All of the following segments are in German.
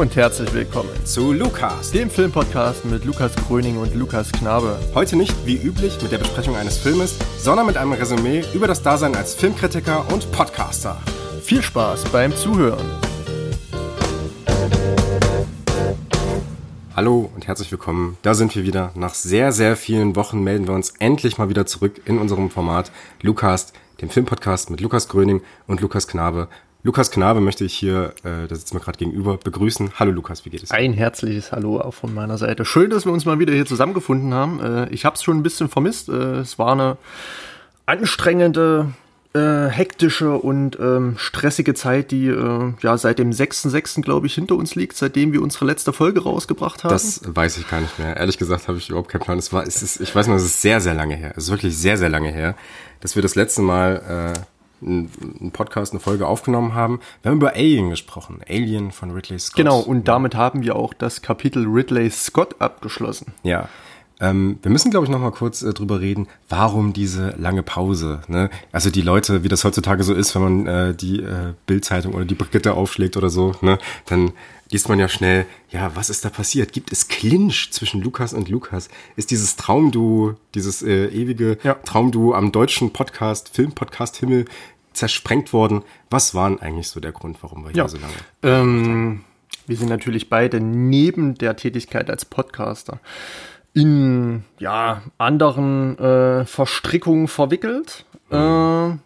Hallo und herzlich willkommen zu Lukas, dem Filmpodcast mit Lukas Gröning und Lukas Knabe. Heute nicht wie üblich mit der Besprechung eines Filmes, sondern mit einem Resümee über das Dasein als Filmkritiker und Podcaster. Viel Spaß beim Zuhören. Hallo und herzlich willkommen. Da sind wir wieder. Nach sehr, sehr vielen Wochen melden wir uns endlich mal wieder zurück in unserem Format Lukas, dem Filmpodcast mit Lukas Gröning und Lukas Knabe. Lukas Knabe möchte ich hier, äh, da sitzt mir gerade gegenüber, begrüßen. Hallo Lukas, wie geht es? Ein herzliches Hallo auch von meiner Seite. Schön, dass wir uns mal wieder hier zusammengefunden haben. Äh, ich habe es schon ein bisschen vermisst. Äh, es war eine anstrengende, äh, hektische und ähm, stressige Zeit, die äh, ja seit dem 6.6. glaube ich hinter uns liegt, seitdem wir unsere letzte Folge rausgebracht haben. Das weiß ich gar nicht mehr. Ehrlich gesagt habe ich überhaupt keinen Plan. Es war, es ist, ich weiß nur, es ist sehr, sehr lange her. Es ist wirklich sehr, sehr lange her, dass wir das letzte Mal äh, einen Podcast, eine Folge aufgenommen haben. Wir haben über Alien gesprochen. Alien von Ridley Scott. Genau, und damit haben wir auch das Kapitel Ridley Scott abgeschlossen. Ja. Ähm, wir müssen, glaube ich, noch mal kurz äh, drüber reden, warum diese lange Pause. Ne? Also die Leute, wie das heutzutage so ist, wenn man äh, die äh, Bildzeitung oder die Brigitte aufschlägt oder so, ne, dann liest man ja schnell, ja, was ist da passiert? Gibt es Clinch zwischen Lukas und Lukas? Ist dieses Traumduo, dieses äh, ewige ja. Traumduo am deutschen Podcast, Filmpodcast Himmel zersprengt worden? Was war denn eigentlich so der Grund, warum wir hier ja. so lange? Ähm, wir sind natürlich beide neben der Tätigkeit als Podcaster in ja, anderen äh, Verstrickungen verwickelt, mhm. äh,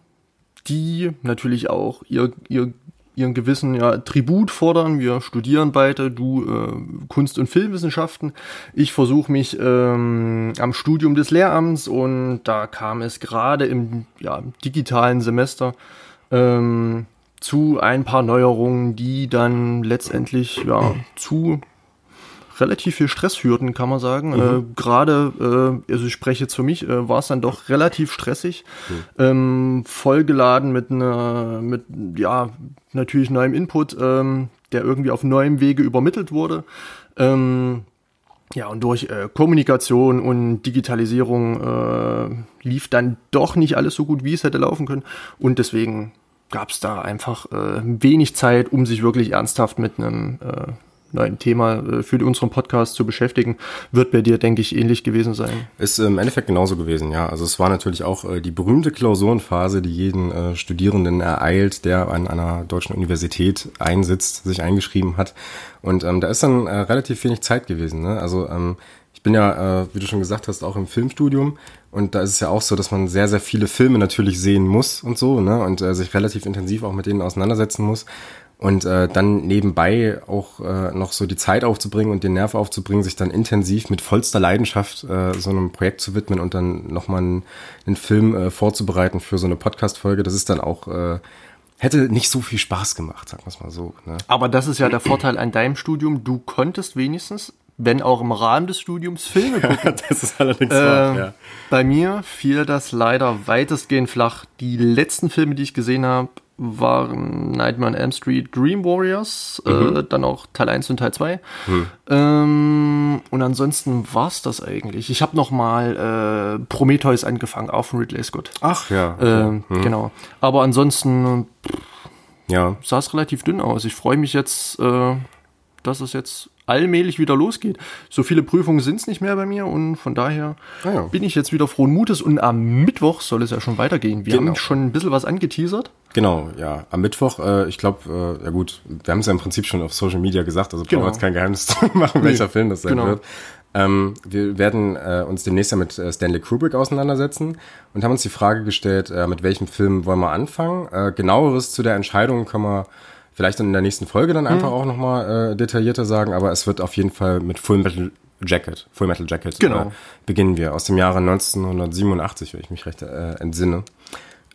die natürlich auch ihr, ihr ihren gewissen ja, Tribut fordern. Wir studieren beide, du äh, Kunst- und Filmwissenschaften. Ich versuche mich ähm, am Studium des Lehramts und da kam es gerade im ja, digitalen Semester ähm, zu ein paar Neuerungen, die dann letztendlich ja, zu relativ viel Stresshürden, kann man sagen. Mhm. Äh, Gerade, äh, also ich spreche jetzt für mich, äh, war es dann doch relativ stressig, mhm. ähm, vollgeladen mit einer, mit ja natürlich neuem Input, ähm, der irgendwie auf neuem Wege übermittelt wurde. Ähm, ja, und durch äh, Kommunikation und Digitalisierung äh, lief dann doch nicht alles so gut, wie es hätte laufen können. Und deswegen gab es da einfach äh, wenig Zeit, um sich wirklich ernsthaft mit einem äh, ein Thema äh, für unseren Podcast zu beschäftigen, wird bei dir, denke ich, ähnlich gewesen sein. Ist im Endeffekt genauso gewesen, ja. Also es war natürlich auch äh, die berühmte Klausurenphase, die jeden äh, Studierenden ereilt, der an einer deutschen Universität einsitzt, sich eingeschrieben hat. Und ähm, da ist dann äh, relativ wenig Zeit gewesen. Ne? Also ähm, ich bin ja, äh, wie du schon gesagt hast, auch im Filmstudium und da ist es ja auch so, dass man sehr, sehr viele Filme natürlich sehen muss und so, ne? Und äh, sich relativ intensiv auch mit denen auseinandersetzen muss und äh, dann nebenbei auch äh, noch so die Zeit aufzubringen und den Nerv aufzubringen, sich dann intensiv mit vollster Leidenschaft äh, so einem Projekt zu widmen und dann nochmal einen, einen Film äh, vorzubereiten für so eine Podcast-Folge, das ist dann auch äh, hätte nicht so viel Spaß gemacht, sagen wir es mal so. Ne? Aber das ist ja der Vorteil an deinem Studium. Du konntest wenigstens, wenn auch im Rahmen des Studiums, Filme gucken. das ist allerdings äh, wahr, ja. Bei mir fiel das leider weitestgehend flach. Die letzten Filme, die ich gesehen habe, waren Nightmare on Elm Street Dream Warriors, äh, mhm. äh, dann auch Teil 1 und Teil 2. Mhm. Ähm, und ansonsten war's das eigentlich. Ich habe noch mal äh, Prometheus angefangen, auch von Ridley Scott. Ach ja. Äh, mhm. Genau. Aber ansonsten ja. sah es relativ dünn aus. Ich freue mich jetzt, äh, dass es jetzt allmählich wieder losgeht. So viele Prüfungen sind es nicht mehr bei mir und von daher ah ja. bin ich jetzt wieder frohen Mutes und am Mittwoch soll es ja schon weitergehen. Wir genau. haben schon ein bisschen was angeteasert. Genau, ja. Am Mittwoch, äh, ich glaube, äh, ja gut, wir haben es ja im Prinzip schon auf Social Media gesagt, also genau. brauchen wir jetzt kein Geheimnis zu machen, welcher nee, Film das sein genau. wird. Ähm, wir werden äh, uns demnächst ja mit äh, Stanley Kubrick auseinandersetzen und haben uns die Frage gestellt, äh, mit welchem Film wollen wir anfangen. Äh, genaueres zu der Entscheidung können wir vielleicht in der nächsten Folge dann einfach mhm. auch nochmal äh, detaillierter sagen, aber es wird auf jeden Fall mit Full Metal Jacket, Full Metal Jacket genau. äh, beginnen wir aus dem Jahre 1987, wenn ich mich recht äh, entsinne.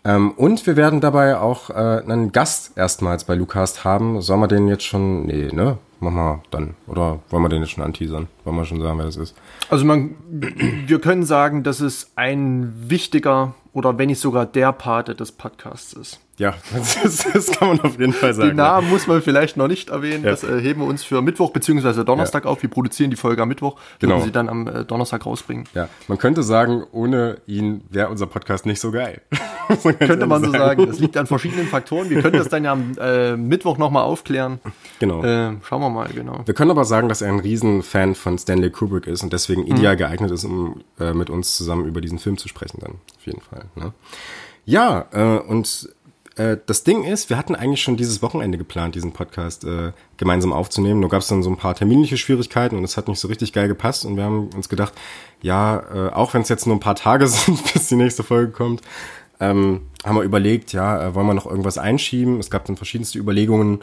Ähm, und wir werden dabei auch äh, einen Gast erstmals bei Lucast haben. Sollen wir den jetzt schon, nee, ne? Machen wir dann. Oder wollen wir den jetzt schon anteasern? Wollen wir schon sagen, wer das ist? Also man, wir können sagen, dass es ein wichtiger oder wenn nicht sogar der Pate des Podcasts ist. Ja, das, das, kann man auf jeden Fall sagen. Den Namen muss man vielleicht noch nicht erwähnen. Ja. Das äh, heben wir uns für Mittwoch bzw. Donnerstag ja. auf. Wir produzieren die Folge am Mittwoch, genau. und sie dann am äh, Donnerstag rausbringen. Ja, man könnte sagen, ohne ihn wäre unser Podcast nicht so geil. könnte man so sagen. Das liegt an verschiedenen Faktoren. Wir können das dann ja am äh, Mittwoch nochmal aufklären. Genau. Äh, schauen wir mal, genau. Wir können aber sagen, dass er ein Riesenfan von Stanley Kubrick ist und deswegen mhm. ideal geeignet ist, um äh, mit uns zusammen über diesen Film zu sprechen dann. Auf jeden Fall. Ne? Ja, äh, und äh, das Ding ist, wir hatten eigentlich schon dieses Wochenende geplant, diesen Podcast äh, gemeinsam aufzunehmen. Nur gab es dann so ein paar terminliche Schwierigkeiten und es hat nicht so richtig geil gepasst. Und wir haben uns gedacht, ja, äh, auch wenn es jetzt nur ein paar Tage sind, bis die nächste Folge kommt, ähm, haben wir überlegt, ja, äh, wollen wir noch irgendwas einschieben? Es gab dann verschiedenste Überlegungen,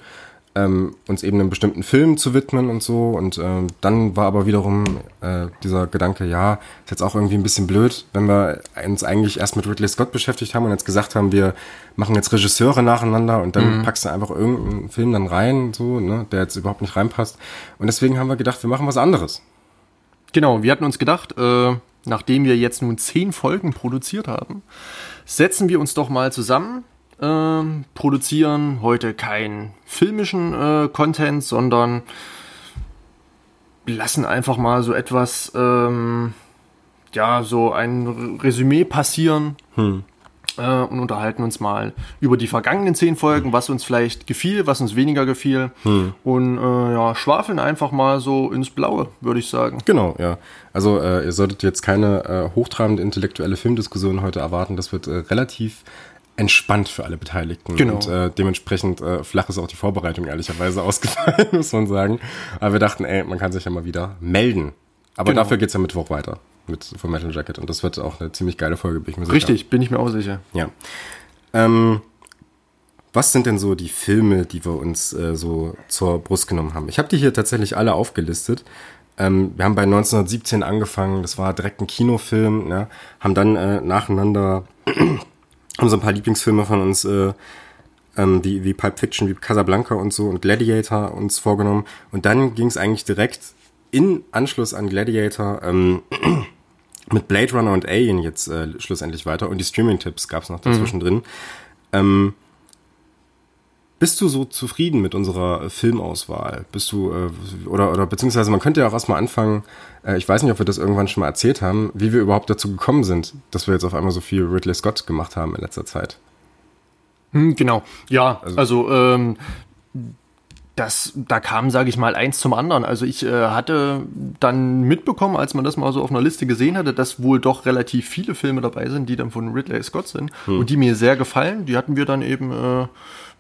ähm, uns eben einem bestimmten Film zu widmen und so. Und ähm, dann war aber wiederum äh, dieser Gedanke, ja, ist jetzt auch irgendwie ein bisschen blöd, wenn wir uns eigentlich erst mit Ridley Scott beschäftigt haben und jetzt gesagt haben, wir machen jetzt Regisseure nacheinander und dann mhm. packst du einfach irgendeinen Film dann rein, so, ne, der jetzt überhaupt nicht reinpasst. Und deswegen haben wir gedacht, wir machen was anderes. Genau, wir hatten uns gedacht, äh, nachdem wir jetzt nun zehn Folgen produziert haben, setzen wir uns doch mal zusammen ähm, produzieren heute keinen filmischen äh, Content, sondern lassen einfach mal so etwas, ähm, ja, so ein Resümee passieren. Hm. Äh, und unterhalten uns mal über die vergangenen zehn Folgen, was uns vielleicht gefiel, was uns weniger gefiel. Hm. Und äh, ja, schwafeln einfach mal so ins Blaue, würde ich sagen. Genau, ja. Also äh, ihr solltet jetzt keine äh, hochtrabende intellektuelle Filmdiskussion heute erwarten. Das wird äh, relativ entspannt für alle Beteiligten. Genau. Und äh, dementsprechend äh, flach ist auch die Vorbereitung ehrlicherweise ausgefallen, muss man sagen. Aber wir dachten, ey, man kann sich ja mal wieder melden. Aber genau. dafür geht's ja Mittwoch weiter mit Full Metal Jacket. Und das wird auch eine ziemlich geile Folge, bin ich mir sicher. Richtig, bin ich mir auch sicher. Ja. Ähm, was sind denn so die Filme, die wir uns äh, so zur Brust genommen haben? Ich habe die hier tatsächlich alle aufgelistet. Ähm, wir haben bei 1917 angefangen, das war direkt ein Kinofilm, ne? haben dann äh, nacheinander haben so ein paar Lieblingsfilme von uns, äh, ähm, wie, wie Pulp Fiction, wie Casablanca und so und Gladiator uns vorgenommen. Und dann ging es eigentlich direkt in Anschluss an Gladiator ähm, mit Blade Runner und Alien jetzt äh, schlussendlich weiter. Und die Streaming-Tipps gab es noch dazwischen mhm. drin. Ähm, bist du so zufrieden mit unserer Filmauswahl? Bist du, äh, oder, oder beziehungsweise man könnte ja auch erstmal anfangen, äh, ich weiß nicht, ob wir das irgendwann schon mal erzählt haben, wie wir überhaupt dazu gekommen sind, dass wir jetzt auf einmal so viel Ridley Scott gemacht haben in letzter Zeit. Hm, genau, ja, also, also ähm, das, da kam, sage ich mal, eins zum anderen. Also ich äh, hatte dann mitbekommen, als man das mal so auf einer Liste gesehen hatte, dass wohl doch relativ viele Filme dabei sind, die dann von Ridley Scott sind hm. und die mir sehr gefallen. Die hatten wir dann eben äh,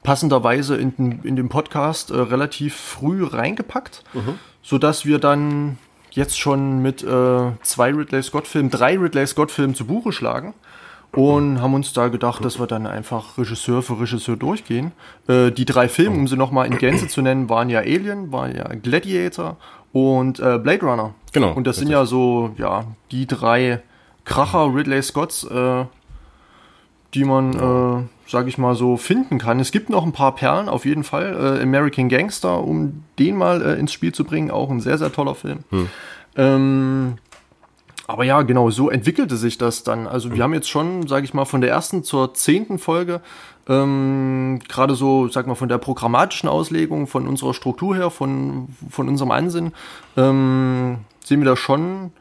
passenderweise in, in den Podcast äh, relativ früh reingepackt, mhm. sodass wir dann jetzt schon mit äh, zwei Ridley Scott-Filmen, drei Ridley Scott-Filmen zu Buche schlagen und haben uns da gedacht, dass wir dann einfach Regisseur für Regisseur durchgehen. Äh, die drei Filme, um sie nochmal in Gänze zu nennen, waren ja Alien, waren ja Gladiator und äh, Blade Runner. Genau. Und das sind ja so, ja, die drei Kracher Ridley Scotts, äh, die man, äh, sage ich mal so, finden kann. Es gibt noch ein paar Perlen, auf jeden Fall. Äh, American Gangster, um den mal äh, ins Spiel zu bringen, auch ein sehr, sehr toller Film. Hm. Ähm, aber ja, genau, so entwickelte sich das dann. Also wir haben jetzt schon, sage ich mal, von der ersten zur zehnten Folge, ähm, gerade so, sag mal, von der programmatischen Auslegung, von unserer Struktur her, von, von unserem Ansinn, ähm, sehen wir da schon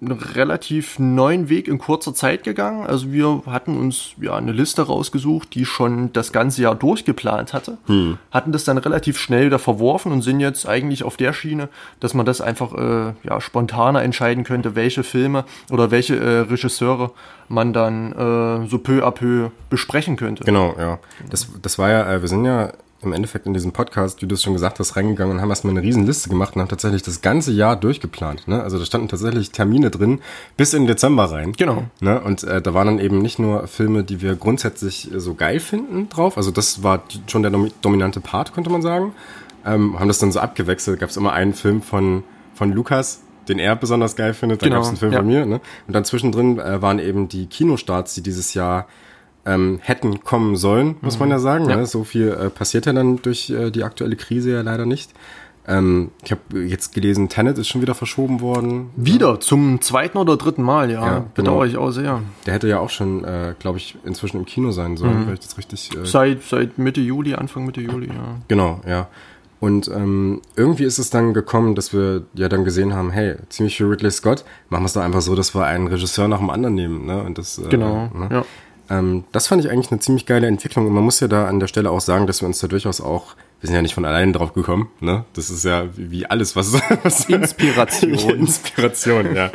einen relativ neuen Weg in kurzer Zeit gegangen. Also wir hatten uns ja eine Liste rausgesucht, die schon das ganze Jahr durchgeplant hatte, hm. hatten das dann relativ schnell wieder verworfen und sind jetzt eigentlich auf der Schiene, dass man das einfach äh, ja, spontaner entscheiden könnte, welche Filme oder welche äh, Regisseure man dann äh, so peu à peu besprechen könnte. Genau, ja. Das, das war ja, äh, wir sind ja im Endeffekt in diesem Podcast, wie du es schon gesagt hast, reingegangen und haben erstmal eine riesen Liste gemacht und haben tatsächlich das ganze Jahr durchgeplant. Ne? Also da standen tatsächlich Termine drin bis in Dezember rein. Genau. Ne? Und äh, da waren dann eben nicht nur Filme, die wir grundsätzlich so geil finden drauf. Also das war schon der dominante Part, könnte man sagen. Ähm, haben das dann so abgewechselt. Gab es immer einen Film von, von Lukas, den er besonders geil findet. Dann genau. gab es einen Film ja. von mir. Ne? Und dann zwischendrin äh, waren eben die Kinostarts, die dieses Jahr ähm, hätten kommen sollen, muss mhm. man ja sagen. Ja. Ne? So viel äh, passiert ja dann durch äh, die aktuelle Krise ja leider nicht. Ähm, ich habe jetzt gelesen, Tenet ist schon wieder verschoben worden. Wieder, zum zweiten oder dritten Mal, ja. Ja, Bedauere genau. ich auch sehr. Der hätte ja auch schon, äh, glaube ich, inzwischen im Kino sein sollen, weil ich das richtig. Äh, Seit, seit Mitte Juli, Anfang Mitte Juli, ja. Genau, ja. Und ähm, irgendwie ist es dann gekommen, dass wir ja dann gesehen haben, hey, ziemlich für Ridley Scott, machen wir es doch einfach so, dass wir einen Regisseur nach dem anderen nehmen. Ne? Und das, äh, Genau, ne? ja. Ähm, das fand ich eigentlich eine ziemlich geile Entwicklung. Und man muss ja da an der Stelle auch sagen, dass wir uns da durchaus auch, wir sind ja nicht von alleine drauf gekommen, ne? Das ist ja wie, alles, was, was Inspiration. Inspiration, ja.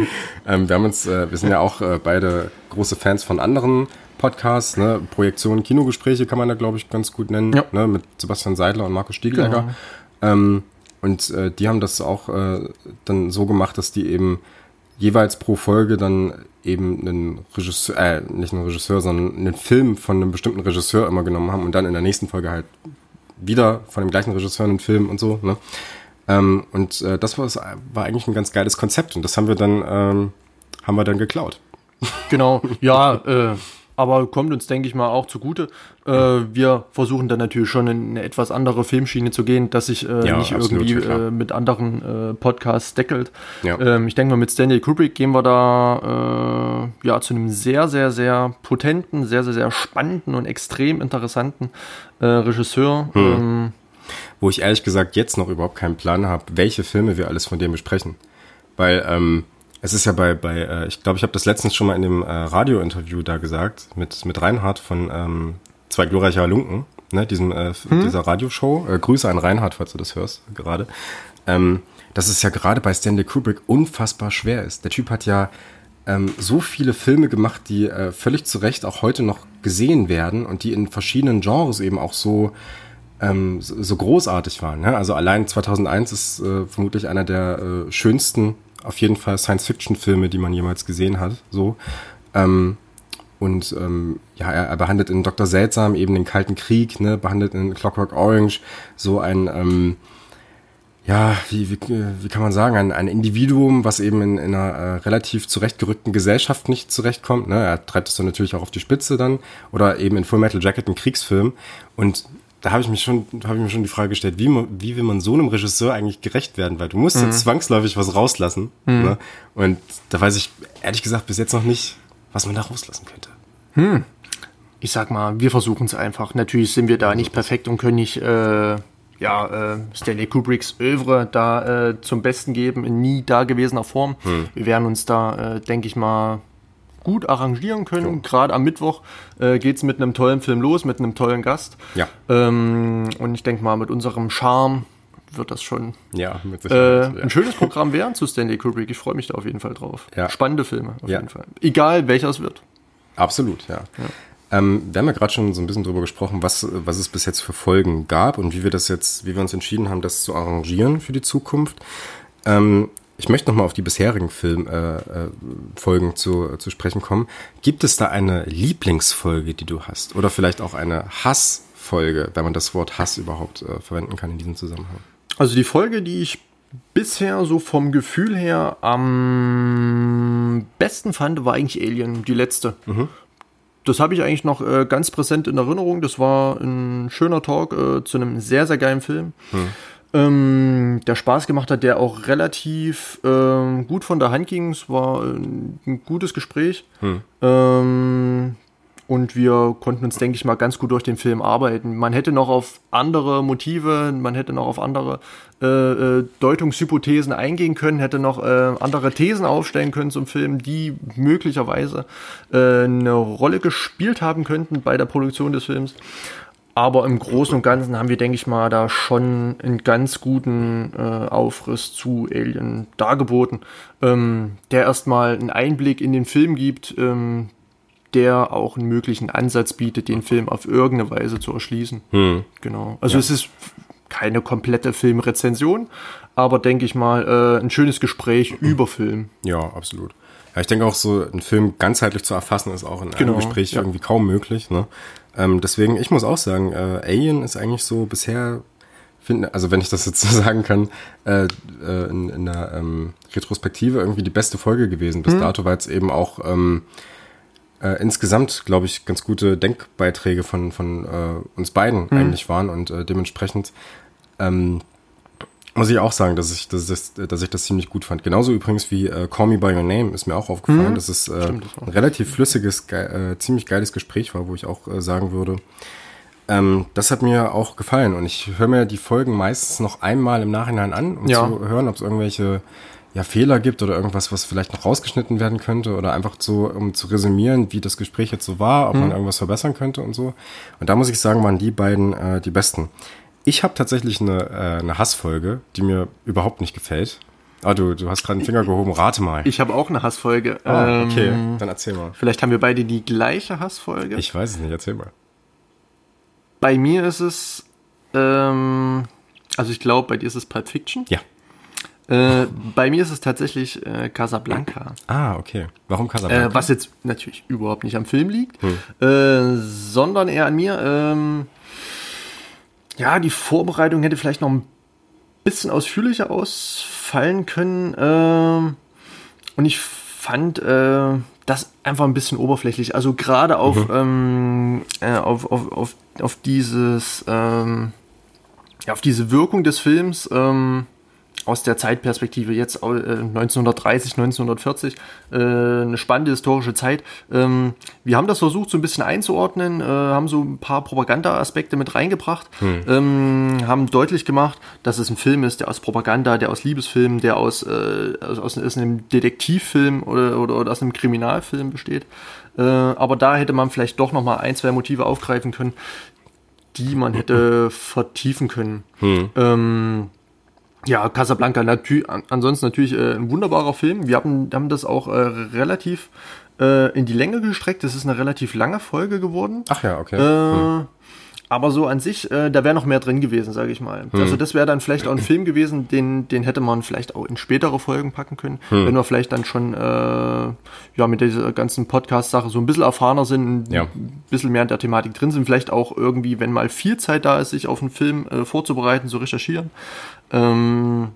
ähm, wir haben uns, äh, wir sind ja auch äh, beide große Fans von anderen Podcasts, ne? Projektion, Kinogespräche kann man da, glaube ich, ganz gut nennen, Ja. ne? Mit Sebastian Seidler und Markus Stiegelecker. Genau. Ähm, und äh, die haben das auch äh, dann so gemacht, dass die eben jeweils pro Folge dann eben einen Regisseur, äh, nicht einen Regisseur, sondern einen Film von einem bestimmten Regisseur immer genommen haben und dann in der nächsten Folge halt wieder von dem gleichen Regisseur einen Film und so. Ne? Ähm, und äh, das war, war eigentlich ein ganz geiles Konzept und das haben wir dann ähm, haben wir dann geklaut. Genau, ja, äh, aber kommt uns, denke ich mal, auch zugute. Äh, wir versuchen dann natürlich schon in eine etwas andere Filmschiene zu gehen, dass sich äh, Ja, nicht absolut, irgendwie ja, äh, mit anderen äh, Podcasts deckelt. Ja. Ähm, ich denke mal, mit Stanley Kubrick gehen wir da äh, ja zu einem sehr, sehr, sehr potenten, sehr, sehr, sehr spannenden und extrem interessanten äh, Regisseur. Hm. Ähm, wo ich ehrlich gesagt jetzt noch überhaupt keinen Plan habe, welche Filme wir alles von dem besprechen. Weil ähm, es ist ja bei, bei äh, ich glaube, ich habe das letztens schon mal in dem äh, Radiointerview da gesagt, mit, mit Reinhard von ähm, Zwei glorreiche Halunken, ne, diesem, äh, dieser Radioshow. Äh, Grüße an Reinhard, falls du das hörst gerade. Ähm, dass es ja gerade bei Stanley Kubrick unfassbar schwer ist. Der Typ hat ja ähm, so viele Filme gemacht, die äh, völlig zu Recht auch heute noch gesehen werden und die in verschiedenen Genres eben auch so ähm, so, so großartig waren. Ne? Also allein 2001 ist äh, vermutlich einer der äh, schönsten, auf jeden Fall Science-Fiction-Filme, die man jemals gesehen hat. So. Ähm, und ähm, ja, er, er behandelt in Dr. Seltsam eben den Kalten Krieg, ne, behandelt in Clockwork Orange so ein, ähm, ja, wie, wie, wie kann man sagen, ein, ein Individuum, was eben in, in einer äh, relativ zurechtgerückten Gesellschaft nicht zurechtkommt. Ne? Er treibt es dann natürlich auch auf die Spitze dann. Oder eben in Full Metal Jacket, ein Kriegsfilm. Und da habe ich mich schon, da habe ich mir schon die Frage gestellt, wie, man, wie will man so einem Regisseur eigentlich gerecht werden? Weil du musst ja zwangsläufig was rauslassen. Ne? Und da weiß ich ehrlich gesagt bis jetzt noch nicht, was man da rauslassen könnte. ich sag mal, wir versuchen es einfach. Natürlich sind wir da nicht perfekt und können nicht äh, ja, äh, Stanley Kubricks Övre da äh, zum Besten geben in nie dagewesener Form. Wir werden uns da, äh, denke ich mal, gut arrangieren können. Gerade am Mittwoch äh, geht es mit einem tollen Film los, mit einem tollen Gast. Ja. Ähm, und ich denke mal, mit unserem Charme wird das schon Ja, äh, ja. ein schönes Programm werden zu Stanley Kubrick. Ich freue mich da auf jeden Fall drauf. Ja. Spannende Filme, auf jeden Fall. Egal welcher es wird. Absolut, ja. Ähm, wir haben ja gerade schon so ein bisschen drüber gesprochen, was, was es bis jetzt für Folgen gab und wie wir das jetzt, wie wir uns entschieden haben, das zu arrangieren für die Zukunft. Ähm, ich möchte nochmal auf die bisherigen Film, äh, äh, Folgen zu, zu sprechen kommen. Gibt es da eine Lieblingsfolge, die du hast? Oder vielleicht auch eine Hassfolge, wenn man das Wort Hass überhaupt äh, verwenden kann in diesem Zusammenhang? Also die Folge, die ich bisher so vom Gefühl her am besten fand, war eigentlich Alien, die letzte. Das habe ich eigentlich noch äh, ganz präsent in Erinnerung. Das war ein schöner Talk äh, zu einem sehr, sehr geilen Film. Ähm, der Spaß gemacht hat, der auch relativ ähm, gut von der Hand ging. Es war ein, ein gutes Gespräch. Ähm, und wir konnten uns, denke ich mal, ganz gut durch den Film arbeiten. Man hätte noch auf andere Motive, man hätte noch auf andere äh, äh, Deutungshypothesen eingehen können, hätte noch äh, andere Thesen aufstellen können zum Film, die möglicherweise äh, eine Rolle gespielt haben könnten bei der Produktion des Films. Aber im Großen und Ganzen haben wir, denke ich mal, da schon einen ganz guten äh, Aufriss zu Alien dargeboten, ähm, der erstmal einen Einblick in den Film gibt, ähm, der auch einen möglichen Ansatz bietet, den Film auf irgendeine Weise zu erschließen. Genau. Also es ist keine komplette Filmrezension, aber denke ich mal, äh, ein schönes Gespräch über Film. Ja, absolut. Ja, ich denke auch so, einen Film ganzheitlich zu erfassen, ist auch in Genau, einem Gespräch ja. irgendwie kaum möglich. Ne? Ähm, deswegen, ich muss auch sagen, äh, Alien ist eigentlich so bisher, finde, also wenn ich das jetzt so sagen kann, äh, äh, in, in der ähm, Retrospektive irgendwie die beste Folge gewesen Mhm. bis dato, weil es eben auch ähm, äh, insgesamt, glaube ich, ganz gute Denkbeiträge von, von äh, uns beiden Mhm. eigentlich waren und äh, dementsprechend ähm, muss ich auch sagen, dass ich, dass, ich, dass ich das ziemlich gut fand. Genauso übrigens wie äh, Call Me By Your Name ist mir auch aufgefallen, mhm. dass es äh, Stimmt, das ein relativ flüssiges, ge äh, ziemlich geiles Gespräch war, wo ich auch äh, sagen würde, ähm, das hat mir auch gefallen und ich höre mir die Folgen meistens noch einmal im Nachhinein an, um ja. zu hören, ob es irgendwelche ja, Fehler gibt oder irgendwas, was vielleicht noch rausgeschnitten werden könnte oder einfach so, um zu resümieren, wie das Gespräch jetzt so war, ob mhm. man irgendwas verbessern könnte und so. Und da muss ich sagen, waren die beiden äh, die besten. Ich habe tatsächlich eine, äh, eine Hassfolge, die mir überhaupt nicht gefällt. Ah, du, du hast gerade einen Finger gehoben, rate mal. Ich habe auch eine Hassfolge. Ah, okay, ähm, dann erzähl mal. Vielleicht haben wir beide die gleiche Hassfolge. Ich weiß es nicht, erzähl mal. Bei mir ist es, ähm, also ich glaube, bei dir ist es Pulp Fiction. Ja. Äh, bei mir ist es tatsächlich äh, Casablanca. Ah, okay. Warum Casablanca? Äh, was jetzt natürlich überhaupt nicht am Film liegt, hm. äh, sondern eher an mir. Ähm, ja, die Vorbereitung hätte vielleicht noch ein bisschen ausführlicher ausfallen können. Äh, und ich fand äh, das einfach ein bisschen oberflächlich. Also gerade auf, mhm. ähm, äh, auf, auf, auf, auf dieses, ähm, ja, auf diese Wirkung des Films. Ähm, aus der Zeitperspektive jetzt äh, 1930, 1940, äh, eine spannende historische Zeit. Ähm, wir haben das versucht so ein bisschen einzuordnen, äh, haben so ein paar Propaganda-Aspekte mit reingebracht, hm. ähm, haben deutlich gemacht, dass es ein Film ist, der aus Propaganda, der aus Liebesfilm, der aus, äh, aus, aus einem Detektivfilm oder, oder, oder aus einem Kriminalfilm besteht. Äh, aber da hätte man vielleicht doch noch mal ein, zwei Motive aufgreifen können, die man hätte vertiefen können. Hm. Ähm, ja, Casablanca, natürlich, ansonsten natürlich äh, ein wunderbarer Film. Wir haben, haben das auch äh, relativ äh, in die Länge gestreckt. Das ist eine relativ lange Folge geworden. Ach ja, okay. Äh, hm. Aber so an sich, äh, da wäre noch mehr drin gewesen, sage ich mal. Hm. Also das wäre dann vielleicht auch ein Film gewesen, den, den hätte man vielleicht auch in spätere Folgen packen können, hm. wenn wir vielleicht dann schon äh, ja mit dieser ganzen Podcast-Sache so ein bisschen erfahrener sind, ein ja. bisschen mehr in der Thematik drin sind. Vielleicht auch irgendwie, wenn mal viel Zeit da ist, sich auf einen Film äh, vorzubereiten, zu recherchieren. Ähm,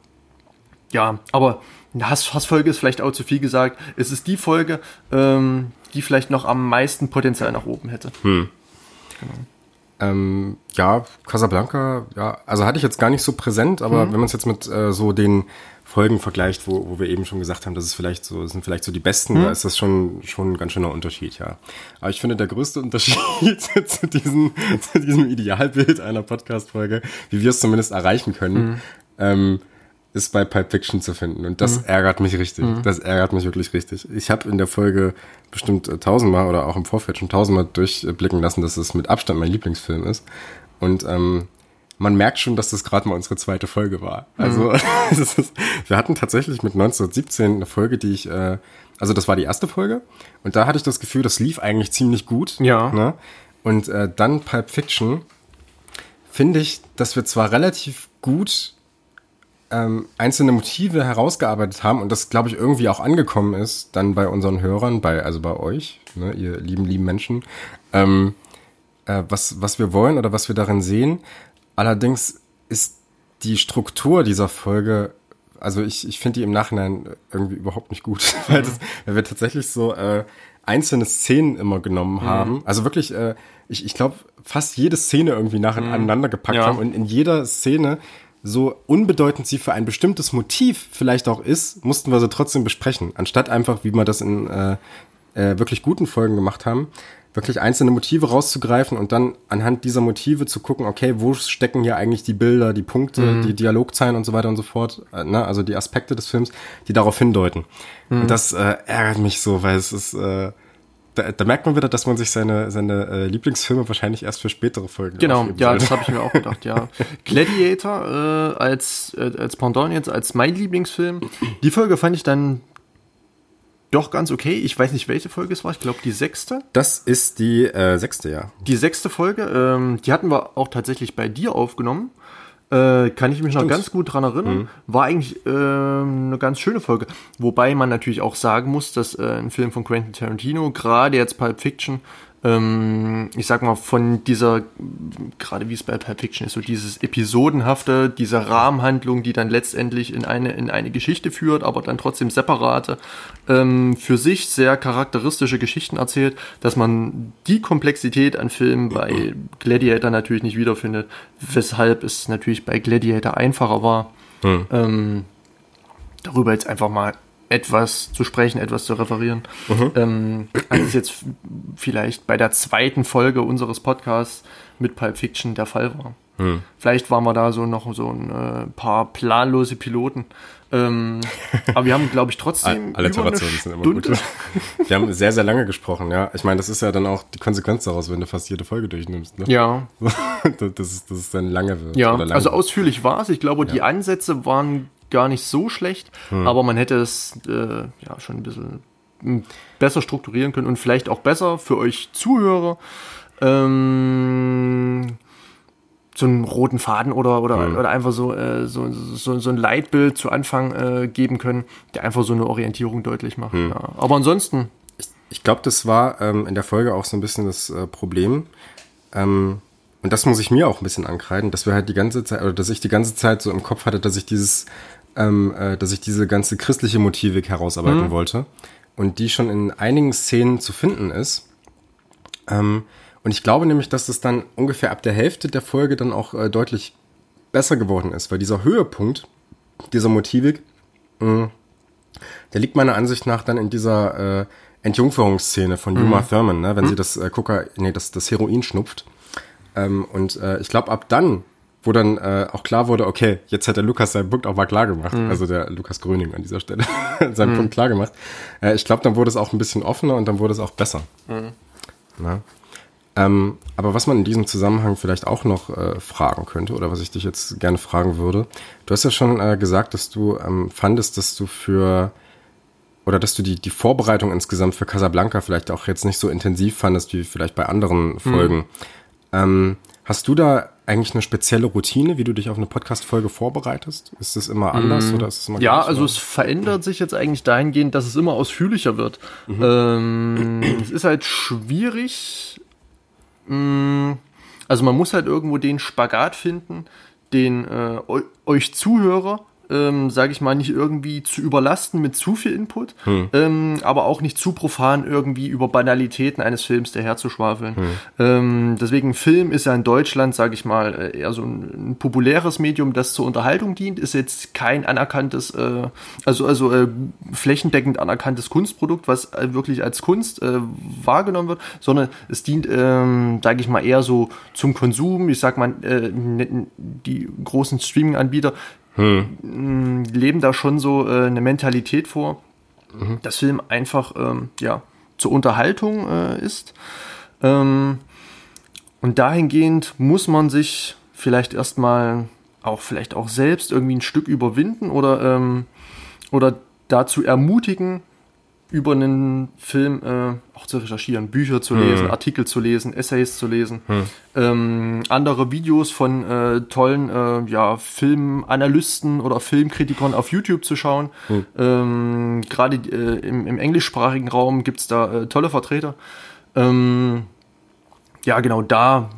ja, aber eine Hass Hassfolge ist vielleicht auch zu viel gesagt. Es ist die Folge, ähm, die vielleicht noch am meisten Potenzial nach oben hätte. Hm. Genau. Ähm, ja, Casablanca, ja, also hatte ich jetzt gar nicht so präsent, aber mhm. wenn man es jetzt mit äh, so den Folgen vergleicht, wo, wo wir eben schon gesagt haben, das ist vielleicht so, sind vielleicht so die besten, mhm. da ist das schon, schon ein ganz schöner Unterschied, ja. Aber ich finde, der größte Unterschied zu, diesem, zu diesem Idealbild einer Podcast-Folge, wie wir es zumindest erreichen können, mhm. ähm, ist bei Pulp Fiction zu finden. Und das mhm. ärgert mich richtig. Mhm. Das ärgert mich wirklich richtig. Ich habe in der Folge bestimmt äh, tausendmal oder auch im Vorfeld schon tausendmal durchblicken lassen, dass es mit Abstand mein Lieblingsfilm ist. Und ähm, man merkt schon, dass das gerade mal unsere zweite Folge war. Also mhm. ist, wir hatten tatsächlich mit 1917 eine Folge, die ich, äh, also das war die erste Folge. Und da hatte ich das Gefühl, das lief eigentlich ziemlich gut. Ja. Ne? Und äh, dann Pulp Fiction finde ich, dass wir zwar relativ gut ähm, einzelne Motive herausgearbeitet haben und das, glaube ich, irgendwie auch angekommen ist, dann bei unseren Hörern, bei, also bei euch, ne, ihr lieben, lieben Menschen, ähm, äh, was, was wir wollen oder was wir darin sehen. Allerdings ist die Struktur dieser Folge, also ich, ich finde die im Nachhinein irgendwie überhaupt nicht gut, mhm. weil, das, weil wir tatsächlich so äh, einzelne Szenen immer genommen mhm. haben. Also wirklich, äh, ich, ich glaube, fast jede Szene irgendwie nacheinander mhm. gepackt ja. haben und in jeder Szene so unbedeutend sie für ein bestimmtes Motiv vielleicht auch ist, mussten wir sie trotzdem besprechen, anstatt einfach, wie wir das in äh, äh, wirklich guten Folgen gemacht haben, wirklich einzelne Motive rauszugreifen und dann anhand dieser Motive zu gucken, okay, wo stecken hier eigentlich die Bilder, die Punkte, mhm. die Dialogzeilen und so weiter und so fort, äh, ne? also die Aspekte des Films, die darauf hindeuten. Mhm. Und das äh, ärgert mich so, weil es ist äh, da, da merkt man wieder, dass man sich seine, seine äh, Lieblingsfilme wahrscheinlich erst für spätere Folgen Genau, ja, sollte. das habe ich mir auch gedacht, ja. Gladiator äh, als, äh, als Pendant jetzt, als mein Lieblingsfilm. Die Folge fand ich dann doch ganz okay. Ich weiß nicht, welche Folge es war. Ich glaube, die sechste. Das ist die äh, sechste, ja. Die sechste Folge. Ähm, die hatten wir auch tatsächlich bei dir aufgenommen. Äh, kann ich mich Stimmt. noch ganz gut dran erinnern. Mhm. War eigentlich äh, eine ganz schöne Folge. Wobei man natürlich auch sagen muss, dass äh, ein Film von Quentin Tarantino, gerade jetzt Pulp Fiction, ähm, ich sag mal, von dieser, gerade wie es bei Pulp Fiction ist, so dieses Episodenhafte, diese Rahmenhandlung, die dann letztendlich in eine, in eine Geschichte führt, aber dann trotzdem separate, ähm, für sich sehr charakteristische Geschichten erzählt, dass man die Komplexität an Filmen bei Gladiator natürlich nicht wiederfindet, weshalb es natürlich bei Gladiator einfacher war. Hm. Ähm, darüber jetzt einfach mal etwas zu sprechen, etwas zu referieren. Mhm. Ähm, als es jetzt vielleicht bei der zweiten Folge unseres Podcasts mit Pulp Fiction der Fall war. Hm. Vielleicht waren wir da so noch so ein äh, paar planlose Piloten. Ähm, aber wir haben, glaube ich, trotzdem. Alliterationen sind immer gut. wir haben sehr, sehr lange gesprochen, ja. Ich meine, das ist ja dann auch die Konsequenz daraus, wenn du fast jede Folge durchnimmst. Ne? Ja. das, ist, das ist dann lange wird. Ja, also ausführlich war es. Ich glaube, ja. die Ansätze waren gar nicht so schlecht, hm. aber man hätte es äh, ja schon ein bisschen besser strukturieren können und vielleicht auch besser für euch Zuhörer. Ähm, so einen roten Faden oder, oder, mhm. oder einfach so, äh, so, so, so ein Leitbild zu Anfang äh, geben können, der einfach so eine Orientierung deutlich macht. Mhm. Ja. Aber ansonsten. Ich, ich glaube, das war ähm, in der Folge auch so ein bisschen das äh, Problem. Ähm, und das muss ich mir auch ein bisschen ankreiden, dass wir halt die ganze Zeit, oder dass ich die ganze Zeit so im Kopf hatte, dass ich dieses, ähm, äh, dass ich diese ganze christliche Motivik herausarbeiten mhm. wollte. Und die schon in einigen Szenen zu finden ist. Ähm, und ich glaube nämlich, dass das dann ungefähr ab der Hälfte der Folge dann auch äh, deutlich besser geworden ist, weil dieser Höhepunkt dieser Motivik, mh, der liegt meiner Ansicht nach dann in dieser äh, Entjungferungsszene von Yuma mhm. Thurman, ne, wenn mhm. sie das äh, Coca, nee, das, das Heroin schnupft. Ähm, und äh, ich glaube, ab dann, wo dann äh, auch klar wurde, okay, jetzt hat der Lukas seinen Punkt auch mal klar gemacht, mhm. also der Lukas Gröning an dieser Stelle, seinen mhm. Punkt klar gemacht. Äh, ich glaube, dann wurde es auch ein bisschen offener und dann wurde es auch besser. Mhm. Na? Ähm, aber was man in diesem Zusammenhang vielleicht auch noch äh, fragen könnte, oder was ich dich jetzt gerne fragen würde, du hast ja schon äh, gesagt, dass du ähm, fandest, dass du für oder dass du die, die Vorbereitung insgesamt für Casablanca vielleicht auch jetzt nicht so intensiv fandest wie vielleicht bei anderen hm. Folgen. Mhm. Ähm, hast du da eigentlich eine spezielle Routine, wie du dich auf eine Podcast-Folge vorbereitest? Ist das immer anders mhm. oder ist es immer Ja, also es verändert sich jetzt eigentlich dahingehend, dass es immer ausführlicher wird. Mhm. Ähm, es ist halt schwierig, Mm, also man muss halt irgendwo den Spagat finden, den äh, euch Zuhörer ähm, sage ich mal, nicht irgendwie zu überlasten mit zu viel Input, hm. ähm, aber auch nicht zu profan irgendwie über Banalitäten eines Films daherzuschwafeln. Hm. Ähm, deswegen Film ist ja in Deutschland, sage ich mal, äh, eher so ein, ein, populäres Medium, das zur Unterhaltung dient, ist jetzt kein anerkanntes, äh, also also äh, flächendeckend anerkanntes Kunstprodukt, was äh, wirklich als Kunst äh, wahrgenommen wird, sondern es dient, ähm, sage ich mal, eher so zum Konsum. Ich sag mal, äh, die großen Streaming-Anbieter hm. leben da schon so äh, eine Mentalität vor, mhm. dass Film einfach ähm, ja, zur Unterhaltung äh, ist. Ähm, und dahingehend muss man sich vielleicht erstmal auch vielleicht auch selbst irgendwie ein Stück überwinden oder, ähm, oder dazu ermutigen, über einen Film äh, auch zu recherchieren, Bücher zu lesen, hm. Artikel zu lesen, Essays zu lesen, hm. ähm, andere Videos von äh, tollen äh, ja, Filmanalysten oder Filmkritikern auf YouTube zu schauen. Hm. Ähm, Gerade äh, im, im, englischsprachigen Raum gibt's da äh, tolle Vertreter. Ähm, ja, genau da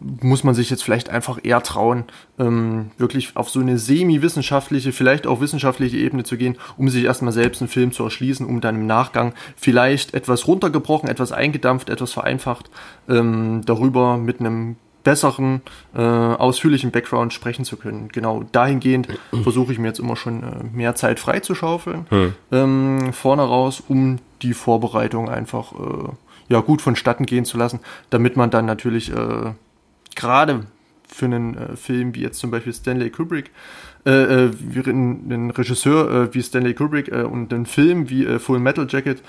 muss man sich jetzt vielleicht einfach eher trauen, ähm, wirklich auf so eine semi-wissenschaftliche, vielleicht auch wissenschaftliche Ebene zu gehen, um sich erstmal selbst einen Film zu erschließen, um dann im Nachgang vielleicht etwas runtergebrochen, etwas eingedampft, etwas vereinfacht, ähm, darüber mit einem besseren, äh, ausführlichen Background sprechen zu können. Genau dahingehend versuche ich mir jetzt immer schon äh, mehr Zeit freizuschaufeln, hm. ähm, vorne raus, um die Vorbereitung einfach äh, ja gut vonstatten gehen zu lassen, damit man dann natürlich äh, gerade für einen äh, Film wie jetzt zum Beispiel Stanley Kubrick, äh, äh wie einen, Regisseur äh, wie Stanley Kubrick äh, und einen Film wie äh, Full Metal Jacket,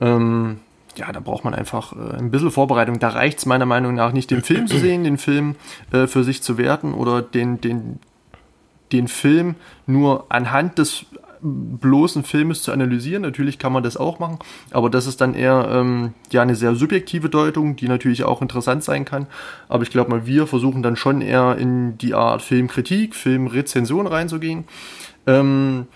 ähm, ja, da braucht man einfach ein bisschen Vorbereitung. Da reicht es meiner Meinung nach nicht, den Film zu sehen, den Film für sich zu werten oder den, den, den Film nur anhand des bloßen Filmes zu analysieren. Natürlich kann man das auch machen, aber das ist dann eher ähm, ja eine sehr subjektive Deutung, die natürlich auch interessant sein kann. Aber ich glaube mal, wir versuchen dann schon eher in die Art Filmkritik, Filmrezension reinzugehen. Ähm,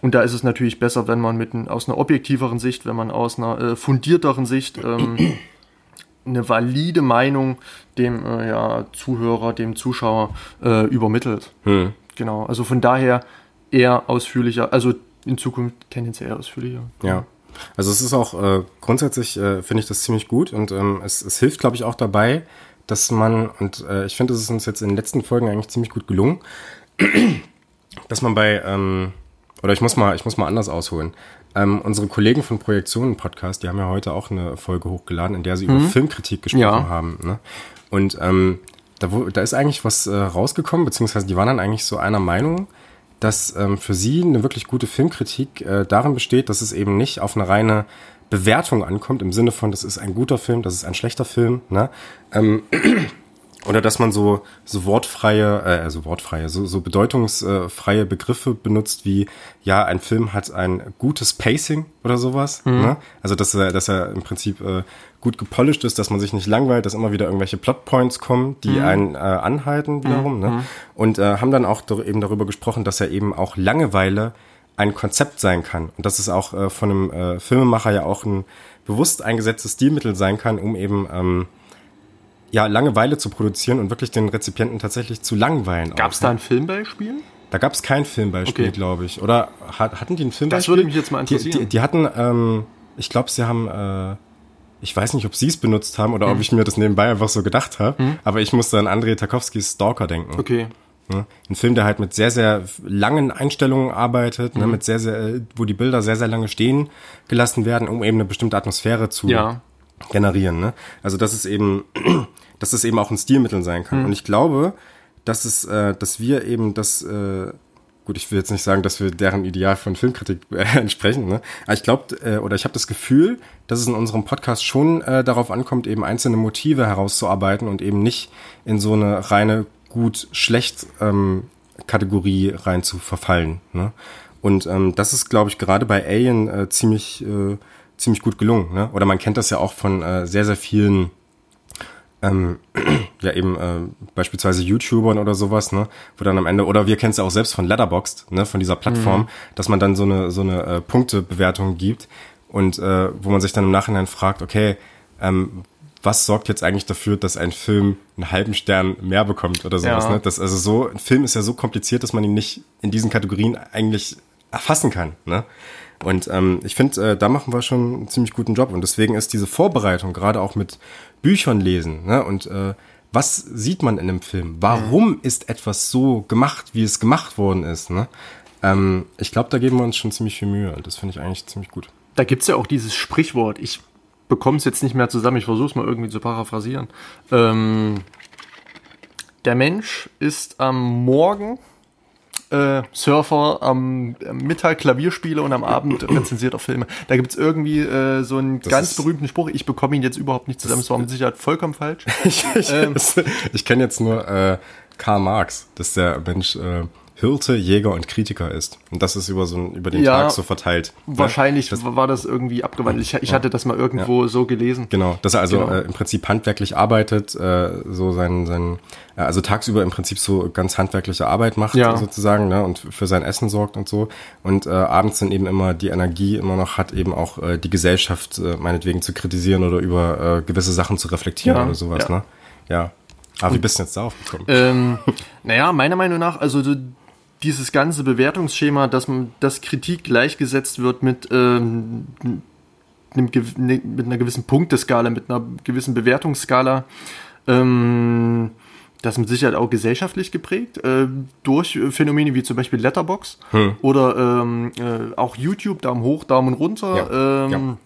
und da ist es natürlich besser, wenn man mit aus einer objektiveren Sicht, wenn man aus einer äh, fundierteren Sicht ähm, eine valide Meinung dem äh, ja, Zuhörer, dem Zuschauer äh, übermittelt. Hm. Genau. Also von daher eher ausführlicher, also in Zukunft tendenziell ausführlicher. Ja. Also es ist auch äh, grundsätzlich äh, finde ich das ziemlich gut und ähm, es, es hilft, glaube ich, auch dabei, dass man, und äh, ich finde, es ist uns jetzt in den letzten Folgen eigentlich ziemlich gut gelungen, dass man bei, ähm, oder ich muss mal, ich muss mal anders ausholen. Ähm, unsere Kollegen von Projektionen Podcast, die haben ja heute auch eine Folge hochgeladen, in der sie mhm. über Filmkritik gesprochen ja. haben. Ne? Und ähm, da, wo, da ist eigentlich was äh, rausgekommen, beziehungsweise die waren dann eigentlich so einer Meinung, dass ähm, für sie eine wirklich gute Filmkritik äh, darin besteht, dass es eben nicht auf eine reine Bewertung ankommt, im Sinne von, das ist ein guter Film, das ist ein schlechter Film, ne? Ähm, oder dass man so so wortfreie, äh, also wortfreie, so, so bedeutungsfreie Begriffe benutzt wie ja, ein Film hat ein gutes Pacing oder sowas. Mhm. Ne? Also dass er, dass er im Prinzip äh, gut gepolished ist, dass man sich nicht langweilt, dass immer wieder irgendwelche Plotpoints kommen, die mhm. einen äh, anhalten wiederum. Ne? Mhm. Ne? Und äh, haben dann auch eben darüber gesprochen, dass er eben auch Langeweile ein Konzept sein kann und dass es auch äh, von einem äh, Filmemacher ja auch ein bewusst eingesetztes Stilmittel sein kann, um eben ähm, ja, Langeweile zu produzieren und wirklich den Rezipienten tatsächlich zu langweilen. Gab es da ein Filmbeispiel? Da gab es kein Filmbeispiel, okay. glaube ich. Oder hat, hatten die ein Filmbeispiel? Das würde mich jetzt mal interessieren. Die, die, die hatten, ähm, ich glaube, sie haben, äh, ich weiß nicht, ob sie es benutzt haben oder hm. ob ich mir das nebenbei einfach so gedacht habe, hm. aber ich musste an André Tarkovskis Stalker denken. Okay. Ja, ein Film, der halt mit sehr, sehr langen Einstellungen arbeitet, ne, mhm. ne, mit sehr, sehr, wo die Bilder sehr, sehr lange stehen gelassen werden, um eben eine bestimmte Atmosphäre zu ja. generieren. Ne? Also das ist eben dass es eben auch ein Stilmittel sein kann. Mhm. Und ich glaube, dass es, äh, dass wir eben das, äh, gut, ich will jetzt nicht sagen, dass wir deren Ideal von Filmkritik äh, entsprechen, ne? aber ich glaube, äh, oder ich habe das Gefühl, dass es in unserem Podcast schon äh, darauf ankommt, eben einzelne Motive herauszuarbeiten und eben nicht in so eine reine gut-schlecht ähm, Kategorie rein zu verfallen. Ne? Und ähm, das ist, glaube ich, gerade bei Alien äh, ziemlich, äh, ziemlich gut gelungen. Ne? Oder man kennt das ja auch von äh, sehr, sehr vielen ähm, ja eben äh, beispielsweise YouTubern oder sowas, ne, wo dann am Ende, oder wir kennen es ja auch selbst von Letterboxd, ne, von dieser Plattform, mhm. dass man dann so eine, so eine äh, Punktebewertung gibt und äh, wo man sich dann im Nachhinein fragt, okay, ähm, was sorgt jetzt eigentlich dafür, dass ein Film einen halben Stern mehr bekommt oder sowas, ja. ne? Das, also so, ein Film ist ja so kompliziert, dass man ihn nicht in diesen Kategorien eigentlich erfassen kann, ne? Und ähm, ich finde, äh, da machen wir schon einen ziemlich guten Job. Und deswegen ist diese Vorbereitung, gerade auch mit Büchern lesen, ne? und äh, was sieht man in einem Film? Warum mhm. ist etwas so gemacht, wie es gemacht worden ist? Ne? Ähm, ich glaube, da geben wir uns schon ziemlich viel Mühe. Das finde ich eigentlich ziemlich gut. Da gibt's ja auch dieses Sprichwort. Ich bekomme es jetzt nicht mehr zusammen. Ich versuche es mal irgendwie zu paraphrasieren. Ähm, der Mensch ist am Morgen äh, Surfer, am Mittag Klavierspiele und am Abend rezensiert er Filme. Da gibt es irgendwie äh, so einen das ganz berühmten Spruch. Ich bekomme ihn jetzt überhaupt nicht zusammen. Das war mit Sicherheit vollkommen falsch. ich ich, ähm, ich kenne jetzt nur äh, Karl Marx, dass der Mensch äh, Hirte, Jäger und Kritiker ist. Und das ist über so über den ja, Tag so verteilt. Ne? Wahrscheinlich das, war das irgendwie abgewandelt. Ich, ich ja, hatte das mal irgendwo ja. so gelesen. Genau, dass er also genau. äh, im Prinzip handwerklich arbeitet, äh, so sein, sein äh, also tagsüber im Prinzip so ganz handwerkliche Arbeit macht sozusagen, ne, und für sein Essen sorgt und so. Und äh, abends dann eben immer die Energie immer noch hat, eben auch äh, die Gesellschaft meinetwegen zu kritisieren oder über gewisse Sachen zu reflektieren oder sowas, ne? Ja. Aber wie bist du jetzt darauf gekommen? Ähm, naja, meiner Meinung nach, also dieses ganze Bewertungsschema, dass, man, dass Kritik gleichgesetzt wird mit, ähm, ne, mit einer gewissen Punkteskala, mit einer gewissen Bewertungsskala, ähm, das ist mit Sicherheit auch gesellschaftlich geprägt, äh, durch Phänomene wie zum Beispiel Letterbox hm. oder ähm, äh, auch YouTube, Daumen hoch, Daumen runter. Ja. Ähm, ja.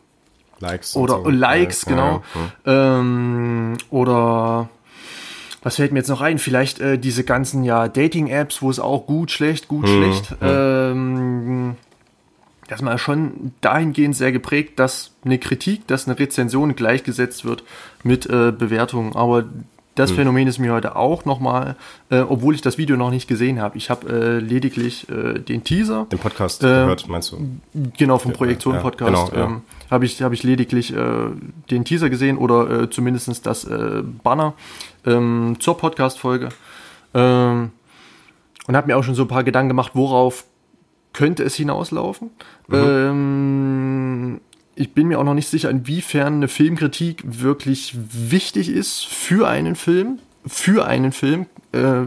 Likes. Oder so. Likes, ja, genau. Ähm, oder was fällt mir jetzt noch ein? Vielleicht äh, diese ganzen ja Dating-Apps, wo es auch gut, schlecht, gut, hm, schlecht. Hm. Ähm, das mal schon dahingehend sehr geprägt, dass eine Kritik, dass eine Rezension gleichgesetzt wird mit äh, Bewertungen. Aber das hm. Phänomen ist mir heute auch nochmal, äh, obwohl ich das Video noch nicht gesehen habe. Ich habe äh, lediglich äh, den Teaser. Den Podcast äh, gehört, meinst du? Genau, vom Projektion-Podcast. Ja, genau, ja. ähm, habe ich, hab ich lediglich äh, den Teaser gesehen oder äh, zumindest das äh, Banner ähm, zur Podcast-Folge. Ähm, und habe mir auch schon so ein paar Gedanken gemacht, worauf könnte es hinauslaufen. Mhm. Ähm, ich bin mir auch noch nicht sicher, inwiefern eine Filmkritik wirklich wichtig ist für einen Film. Für einen Film. Äh,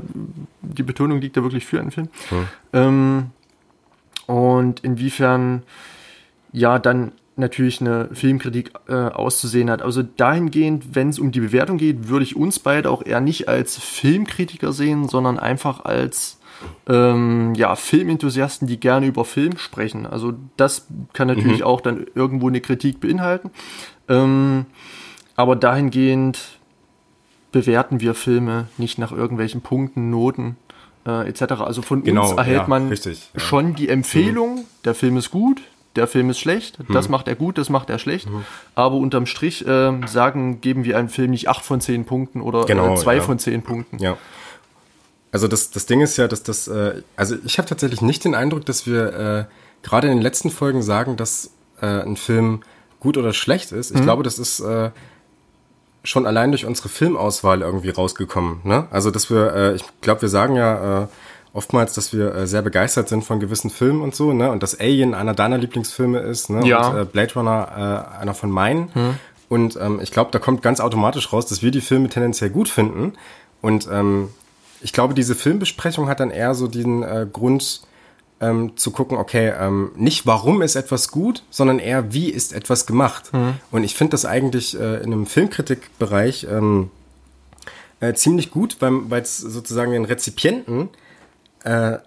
die Betonung liegt da wirklich für einen Film. Mhm. Ähm, und inwiefern ja dann natürlich eine Filmkritik äh, auszusehen hat. Also dahingehend, wenn es um die Bewertung geht, würde ich uns beide auch eher nicht als Filmkritiker sehen, sondern einfach als ähm, ja, Filmenthusiasten, die gerne über Film sprechen. Also das kann natürlich mhm. auch dann irgendwo eine Kritik beinhalten. Ähm, aber dahingehend bewerten wir Filme nicht nach irgendwelchen Punkten, Noten äh, etc. Also von genau, uns erhält ja, man richtig, ja. schon die Empfehlung, mhm. der Film ist gut, der Film ist schlecht, mhm. das macht er gut, das macht er schlecht. Mhm. Aber unterm Strich äh, sagen, geben wir einem Film nicht 8 von 10 Punkten oder genau, 2 ja. von 10 Punkten. Ja. Also das, das Ding ist ja, dass das, äh, also ich habe tatsächlich nicht den Eindruck, dass wir äh, gerade in den letzten Folgen sagen, dass äh, ein Film gut oder schlecht ist. Ich mhm. glaube, das ist äh, schon allein durch unsere Filmauswahl irgendwie rausgekommen. Ne? Also dass wir, äh, ich glaube, wir sagen ja äh, oftmals, dass wir äh, sehr begeistert sind von gewissen Filmen und so, ne? Und dass Alien einer deiner Lieblingsfilme ist, ne? Ja. Und äh, Blade Runner äh, einer von meinen. Mhm. Und ähm, ich glaube, da kommt ganz automatisch raus, dass wir die Filme tendenziell gut finden. Und ähm, ich glaube, diese Filmbesprechung hat dann eher so den äh, Grund ähm, zu gucken, okay, ähm, nicht warum ist etwas gut, sondern eher wie ist etwas gemacht. Mhm. Und ich finde das eigentlich äh, in einem Filmkritikbereich ähm, äh, ziemlich gut, weil es sozusagen den Rezipienten äh,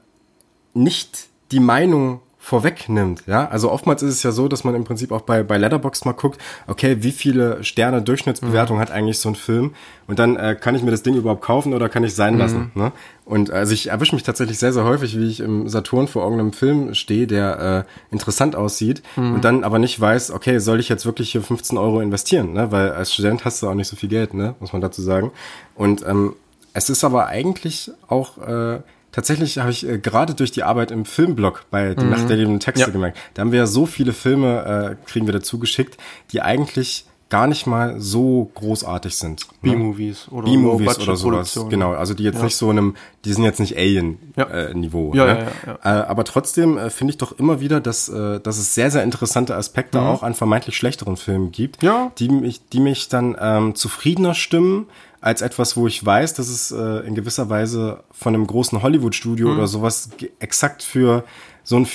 nicht die Meinung vorwegnimmt. Ja, also oftmals ist es ja so, dass man im Prinzip auch bei, bei Letterbox mal guckt, okay, wie viele Sterne Durchschnittsbewertung mhm. hat eigentlich so ein Film? Und dann äh, kann ich mir das Ding überhaupt kaufen oder kann ich sein lassen? Mhm. Ne? Und also ich erwische mich tatsächlich sehr, sehr häufig, wie ich im Saturn vor irgendeinem Film stehe, der äh, interessant aussieht mhm. und dann aber nicht weiß, okay, soll ich jetzt wirklich hier 15 Euro investieren? Ne? Weil als Student hast du auch nicht so viel Geld, ne? muss man dazu sagen. Und ähm, es ist aber eigentlich auch äh, tatsächlich habe ich äh, gerade durch die Arbeit im Filmblog bei die mhm. Nacht der lebenden Texte ja. gemerkt. Da haben wir ja so viele Filme, äh, kriegen wir dazu geschickt, die eigentlich gar nicht mal so großartig sind. Ne? B-Movies oder B-Movies oder sowas. Genau, also die jetzt ja. nicht so einem, die sind jetzt nicht Alien-Niveau. Ja. Äh, ja, ne? ja, äh, aber trotzdem äh, finde ich doch immer wieder, dass, äh, dass es sehr, sehr interessante Aspekte mhm. auch an vermeintlich schlechteren Filmen gibt, ja. die mich, die mich dann ähm, zufriedener stimmen, als etwas, wo ich weiß, dass es äh, in gewisser Weise von einem großen Hollywood-Studio mhm. oder sowas exakt für so ein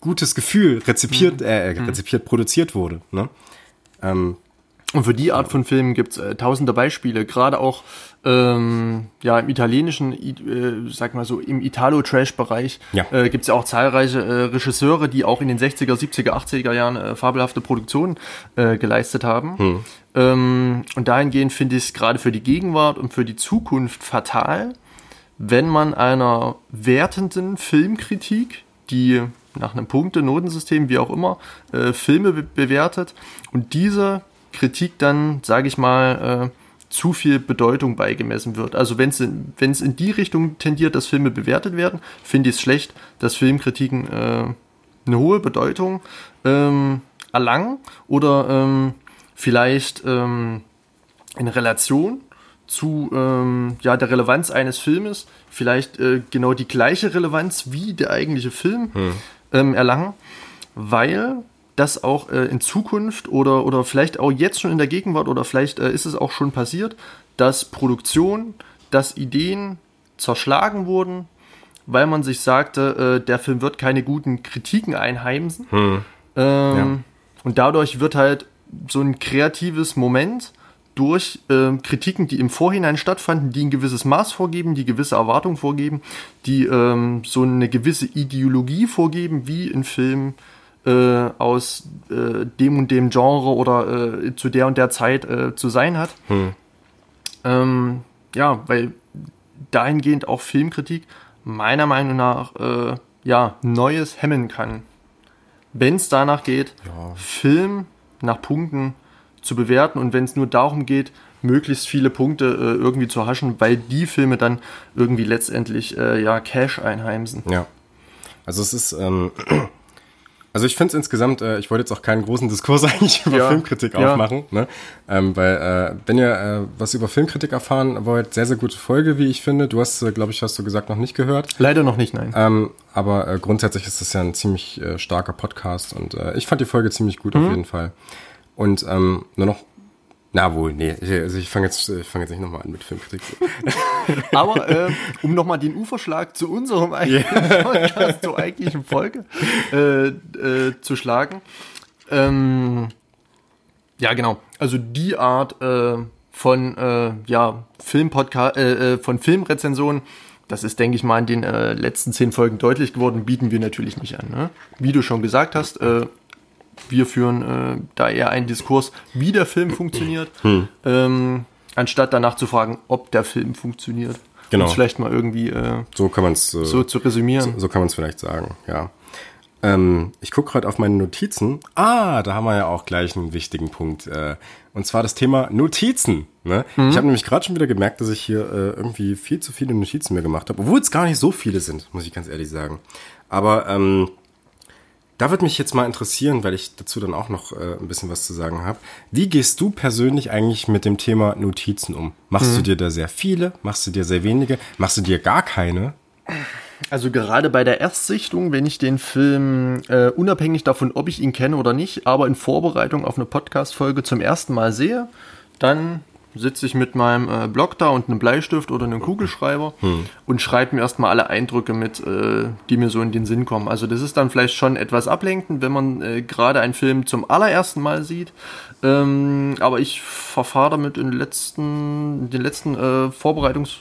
gutes Gefühl rezipiert, mhm. äh, mhm. rezipiert produziert wurde. Ne? Ähm, und für die Art von Filmen gibt's äh, tausende Beispiele, gerade auch ähm, ja im italienischen, äh, sag mal so, im Italo-Trash-Bereich ja. äh, gibt ja auch zahlreiche äh, Regisseure, die auch in den 60er, 70er, 80er Jahren äh, fabelhafte Produktionen äh, geleistet haben. Hm. Ähm, und dahingehend finde ich es gerade für die Gegenwart und für die Zukunft fatal, wenn man einer wertenden Filmkritik, die nach einem Punkte-Notensystem, wie auch immer, äh, Filme be bewertet und diese Kritik dann, sage ich mal, äh, zu viel Bedeutung beigemessen wird. Also wenn es in, in die Richtung tendiert, dass Filme bewertet werden, finde ich es schlecht, dass Filmkritiken äh, eine hohe Bedeutung ähm, erlangen oder ähm, vielleicht ähm, in Relation zu ähm, ja, der Relevanz eines Filmes vielleicht äh, genau die gleiche Relevanz wie der eigentliche Film hm. ähm, erlangen, weil das auch äh, in Zukunft oder, oder vielleicht auch jetzt schon in der Gegenwart oder vielleicht äh, ist es auch schon passiert, dass Produktion, dass Ideen zerschlagen wurden, weil man sich sagte, äh, der Film wird keine guten Kritiken einheimsen. Hm. Ähm, ja. Und dadurch wird halt so ein kreatives Moment durch ähm, Kritiken, die im Vorhinein stattfanden, die ein gewisses Maß vorgeben, die gewisse Erwartungen vorgeben, die ähm, so eine gewisse Ideologie vorgeben, wie ein Film äh, aus äh, dem und dem Genre oder äh, zu der und der Zeit äh, zu sein hat. Hm. Ähm, ja, weil dahingehend auch Filmkritik meiner Meinung nach äh, ja Neues hemmen kann. Wenn es danach geht, ja. Film nach Punkten zu bewerten und wenn es nur darum geht, möglichst viele Punkte äh, irgendwie zu haschen, weil die Filme dann irgendwie letztendlich ja Cash einheimsen. Ja. Also es ist ähm, also ich finde es insgesamt, äh, ich wollte jetzt auch keinen großen Diskurs eigentlich über ja, Filmkritik ja. aufmachen, ne? ähm, weil äh, wenn ihr äh, was über Filmkritik erfahren wollt, sehr, sehr gute Folge, wie ich finde. Du hast, äh, glaube ich, hast du gesagt, noch nicht gehört. Leider noch nicht, nein. Ähm, aber äh, grundsätzlich ist das ja ein ziemlich äh, starker Podcast und äh, ich fand die Folge ziemlich gut mhm. auf jeden Fall. Und ähm, nur noch na wohl, nee. Also ich fange jetzt, ich fang jetzt nicht nochmal an mit Filmkritik. Aber äh, um nochmal den Uferschlag zu unserem eigentlichen yeah. Podcast, zur eigentlichen Folge äh, äh, zu schlagen. Ähm, ja, genau. Also die Art äh, von äh, ja, Filmpodcast, äh, äh, von Filmrezensionen das ist, denke ich mal, in den äh, letzten zehn Folgen deutlich geworden, bieten wir natürlich nicht an. Ne? Wie du schon gesagt hast, äh, wir führen äh, da eher einen Diskurs, wie der Film funktioniert, hm. ähm, anstatt danach zu fragen, ob der Film funktioniert. Genau. Um vielleicht mal irgendwie äh, so kann man's, äh, so zu resümieren. So, so kann man es vielleicht sagen, ja. Ähm, ich gucke gerade auf meine Notizen. Ah, da haben wir ja auch gleich einen wichtigen Punkt. Äh, und zwar das Thema Notizen. Ne? Mhm. Ich habe nämlich gerade schon wieder gemerkt, dass ich hier äh, irgendwie viel zu viele Notizen mir gemacht habe, obwohl es gar nicht so viele sind, muss ich ganz ehrlich sagen. Aber ähm, da würde mich jetzt mal interessieren, weil ich dazu dann auch noch äh, ein bisschen was zu sagen habe. Wie gehst du persönlich eigentlich mit dem Thema Notizen um? Machst mhm. du dir da sehr viele? Machst du dir sehr wenige? Machst du dir gar keine? Also gerade bei der Erstsichtung, wenn ich den Film äh, unabhängig davon, ob ich ihn kenne oder nicht, aber in Vorbereitung auf eine Podcast-Folge zum ersten Mal sehe, dann sitze ich mit meinem äh, Block da und einem Bleistift oder einem Kugelschreiber hm. und schreibe mir erstmal alle Eindrücke mit, äh, die mir so in den Sinn kommen. Also das ist dann vielleicht schon etwas ablenkend, wenn man äh, gerade einen Film zum allerersten Mal sieht. Ähm, aber ich verfahre damit in den letzten, in den letzten äh, Vorbereitungs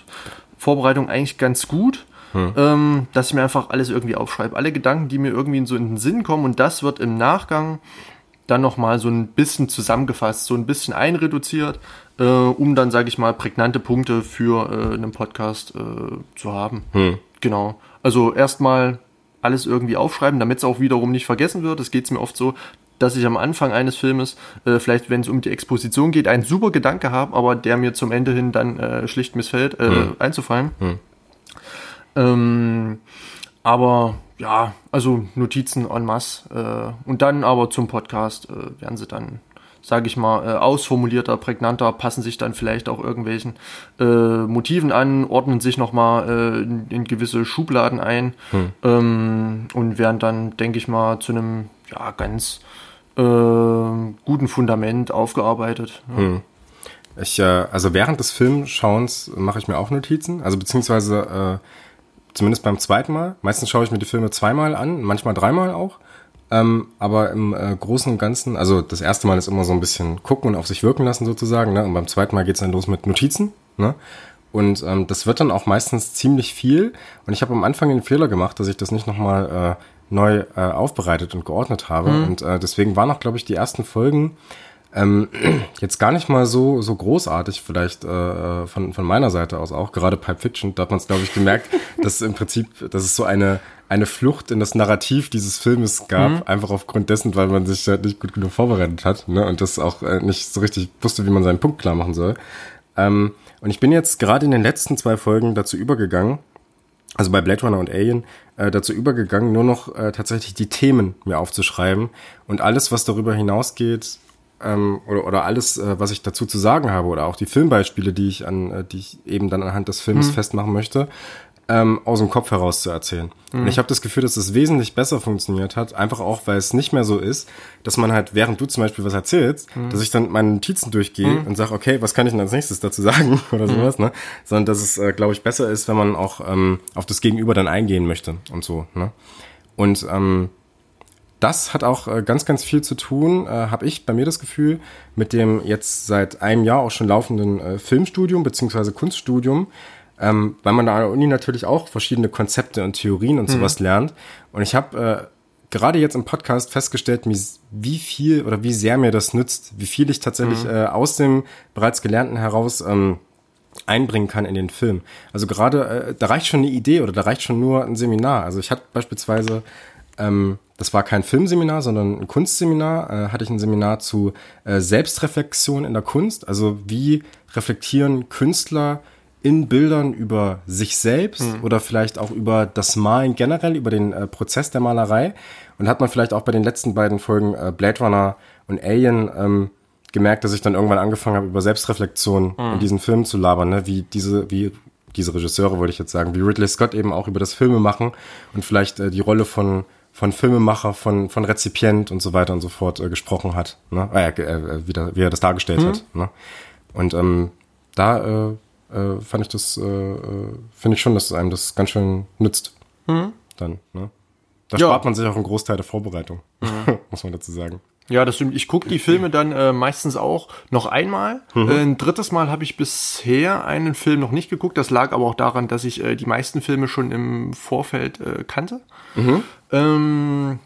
Vorbereitungen eigentlich ganz gut hm. ähm, dass ich mir einfach alles irgendwie aufschreibe. Alle Gedanken, die mir irgendwie so in den Sinn kommen und das wird im Nachgang dann nochmal so ein bisschen zusammengefasst, so ein bisschen einreduziert, äh, um dann, sage ich mal, prägnante Punkte für äh, einen Podcast äh, zu haben. Hm. Genau. Also erstmal alles irgendwie aufschreiben, damit es auch wiederum nicht vergessen wird. Es geht mir oft so, dass ich am Anfang eines Filmes, äh, vielleicht wenn es um die Exposition geht, einen super Gedanke habe, aber der mir zum Ende hin dann äh, schlicht missfällt, äh, hm. einzufallen. Hm. Ähm, aber ja, also Notizen en masse. Äh, und dann aber zum Podcast äh, werden sie dann, sage ich mal, äh, ausformulierter, prägnanter, passen sich dann vielleicht auch irgendwelchen äh, Motiven an, ordnen sich nochmal äh, in, in gewisse Schubladen ein hm. ähm, und werden dann, denke ich mal, zu einem ja, ganz äh, guten Fundament aufgearbeitet. Ja. Hm. Ich, äh, also während des Filmschauens mache ich mir auch Notizen, also beziehungsweise äh, zumindest beim zweiten Mal. Meistens schaue ich mir die Filme zweimal an, manchmal dreimal auch. Ähm, aber im äh, Großen und Ganzen, also das erste Mal ist immer so ein bisschen gucken und auf sich wirken lassen sozusagen, ne? Und beim zweiten Mal geht's dann los mit Notizen, ne? Und ähm, das wird dann auch meistens ziemlich viel. Und ich habe am Anfang den Fehler gemacht, dass ich das nicht nochmal äh, neu äh, aufbereitet und geordnet habe. Mhm. Und äh, deswegen waren auch, glaube ich, die ersten Folgen ähm, jetzt gar nicht mal so, so großartig, vielleicht äh, von, von meiner Seite aus auch. Gerade Pipe Fiction, da hat man es, glaube ich, gemerkt, dass im Prinzip, dass es so eine, eine Flucht in das Narrativ dieses Filmes gab, mhm. einfach aufgrund dessen, weil man sich halt nicht gut genug vorbereitet hat ne, und das auch äh, nicht so richtig wusste, wie man seinen Punkt klar machen soll. Ähm, und ich bin jetzt gerade in den letzten zwei Folgen dazu übergegangen, also bei Blade Runner und Alien, äh, dazu übergegangen, nur noch äh, tatsächlich die Themen mir aufzuschreiben und alles, was darüber hinausgeht, ähm, oder, oder alles, äh, was ich dazu zu sagen habe, oder auch die Filmbeispiele, die ich an, äh, die ich eben dann anhand des Films mhm. festmachen möchte, ähm, aus dem Kopf heraus zu erzählen. Mhm. Und ich habe das Gefühl, dass es wesentlich besser funktioniert hat, einfach auch, weil es nicht mehr so ist, dass man halt, während du zum Beispiel was erzählst, mhm. dass ich dann meine Notizen durchgehe mhm. und sage, okay, was kann ich denn als nächstes dazu sagen oder mhm. sowas, ne? Sondern dass es, äh, glaube ich, besser ist, wenn man auch ähm, auf das Gegenüber dann eingehen möchte und so, ne? Und ähm, das hat auch äh, ganz, ganz viel zu tun, äh, habe ich bei mir das Gefühl, mit dem jetzt seit einem Jahr auch schon laufenden äh, Filmstudium beziehungsweise Kunststudium, ähm, weil man da an der Uni natürlich auch verschiedene Konzepte und Theorien und mhm. sowas lernt. Und ich habe äh, gerade jetzt im Podcast festgestellt, wie viel oder wie sehr mir das nützt, wie viel ich tatsächlich mhm. äh, aus dem bereits Gelernten heraus ähm, einbringen kann in den Film. Also gerade, äh, da reicht schon eine Idee oder da reicht schon nur ein Seminar. Also ich hatte beispielsweise ähm, das war kein Filmseminar, sondern ein Kunstseminar, äh, hatte ich ein Seminar zu äh, Selbstreflexion in der Kunst. Also wie reflektieren Künstler in Bildern über sich selbst mhm. oder vielleicht auch über das Malen generell, über den äh, Prozess der Malerei. Und hat man vielleicht auch bei den letzten beiden Folgen äh, Blade Runner und Alien ähm, gemerkt, dass ich dann irgendwann angefangen habe, über Selbstreflexion mhm. in diesen Filmen zu labern, ne? wie diese, wie diese Regisseure, wollte ich jetzt sagen, wie Ridley Scott eben auch über das Filme machen und vielleicht äh, die Rolle von von Filmemacher, von, von Rezipient und so weiter und so fort äh, gesprochen hat, ne? äh, äh, wie, da, wie er das dargestellt mhm. hat. Ne? Und ähm, da äh, äh, fand ich das, äh, äh, finde ich schon, dass einem das ganz schön nützt. Mhm. Dann, ne? Da ja. spart man sich auch einen Großteil der Vorbereitung, mhm. muss man dazu sagen. Ja, das stimmt. Ich gucke die Filme dann äh, meistens auch noch einmal. Mhm. Äh, ein drittes Mal habe ich bisher einen Film noch nicht geguckt. Das lag aber auch daran, dass ich äh, die meisten Filme schon im Vorfeld äh, kannte. Mhm. Ähm,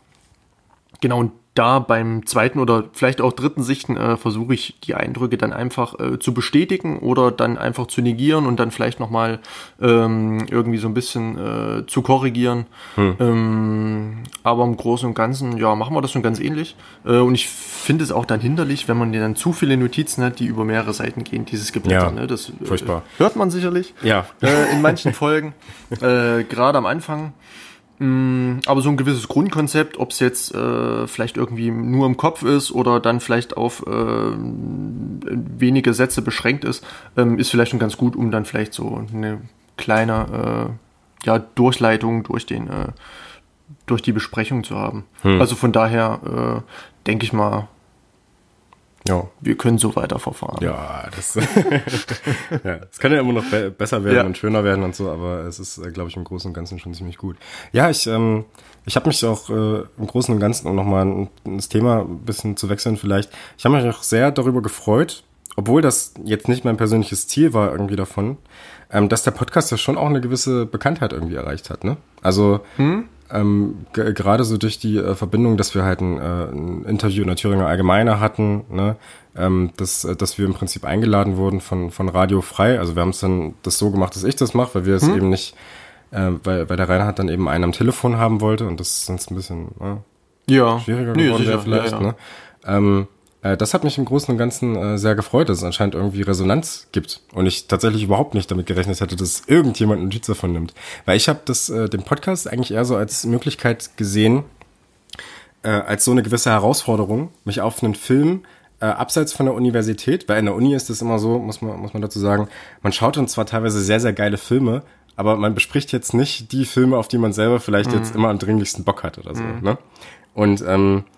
genau, und da beim zweiten oder vielleicht auch dritten Sichten äh, versuche ich die Eindrücke dann einfach äh, zu bestätigen oder dann einfach zu negieren und dann vielleicht nochmal ähm, irgendwie so ein bisschen äh, zu korrigieren. Hm. Ähm, aber im Großen und Ganzen, ja, machen wir das schon ganz ähnlich. Äh, und ich finde es auch dann hinderlich, wenn man dann zu viele Notizen hat, die über mehrere Seiten gehen, dieses Geblätter. Ja, ne? Das äh, furchtbar. hört man sicherlich ja. Äh, in manchen Folgen, gerade am Anfang. Mm, aber so ein gewisses Grundkonzept, ob es jetzt äh, vielleicht irgendwie nur im Kopf ist oder dann vielleicht auf äh, wenige Sätze beschränkt ist, ähm, ist vielleicht schon ganz gut, um dann vielleicht so eine kleine äh, ja, Durchleitung durch den äh, durch die Besprechung zu haben. Hm. Also von daher äh, denke ich mal, ja. Wir können so weiterverfahren. Ja, das, ja, es kann ja immer noch be besser werden ja. und schöner werden und so, aber es ist, äh, glaube ich, im Großen und Ganzen schon ziemlich gut. Ja, ich, ähm, ich habe mich auch äh, im Großen und Ganzen, um nochmal das Thema ein bisschen zu wechseln vielleicht, ich habe mich auch sehr darüber gefreut, obwohl das jetzt nicht mein persönliches Ziel war irgendwie davon, ähm, dass der Podcast ja schon auch eine gewisse Bekanntheit irgendwie erreicht hat. Ne? Also hm? Ähm, gerade so durch die äh, Verbindung, dass wir halt ein, äh, ein Interview in der Thüringer Allgemeine hatten, ne? ähm, dass, äh, dass wir im Prinzip eingeladen wurden von, von Radio Frei. Also wir haben es dann das so gemacht, dass ich das mache, weil wir es hm? eben nicht, äh, weil, weil der Reinhard dann eben einen am Telefon haben wollte und das ist sonst ein bisschen äh, ja. schwieriger geworden nee, wäre vielleicht. Ja, ja. Ne? Ähm, äh, das hat mich im Großen und Ganzen äh, sehr gefreut, dass es anscheinend irgendwie Resonanz gibt und ich tatsächlich überhaupt nicht damit gerechnet hätte, dass irgendjemand Notiz davon nimmt. Weil ich habe das äh, den Podcast eigentlich eher so als Möglichkeit gesehen, äh, als so eine gewisse Herausforderung, mich auf einen Film äh, abseits von der Universität, weil in der Uni ist es immer so, muss man, muss man dazu sagen, man schaut uns zwar teilweise sehr, sehr geile Filme, aber man bespricht jetzt nicht die Filme, auf die man selber vielleicht mhm. jetzt immer am dringlichsten Bock hat oder so. Mhm. Ne? Und ähm, äh,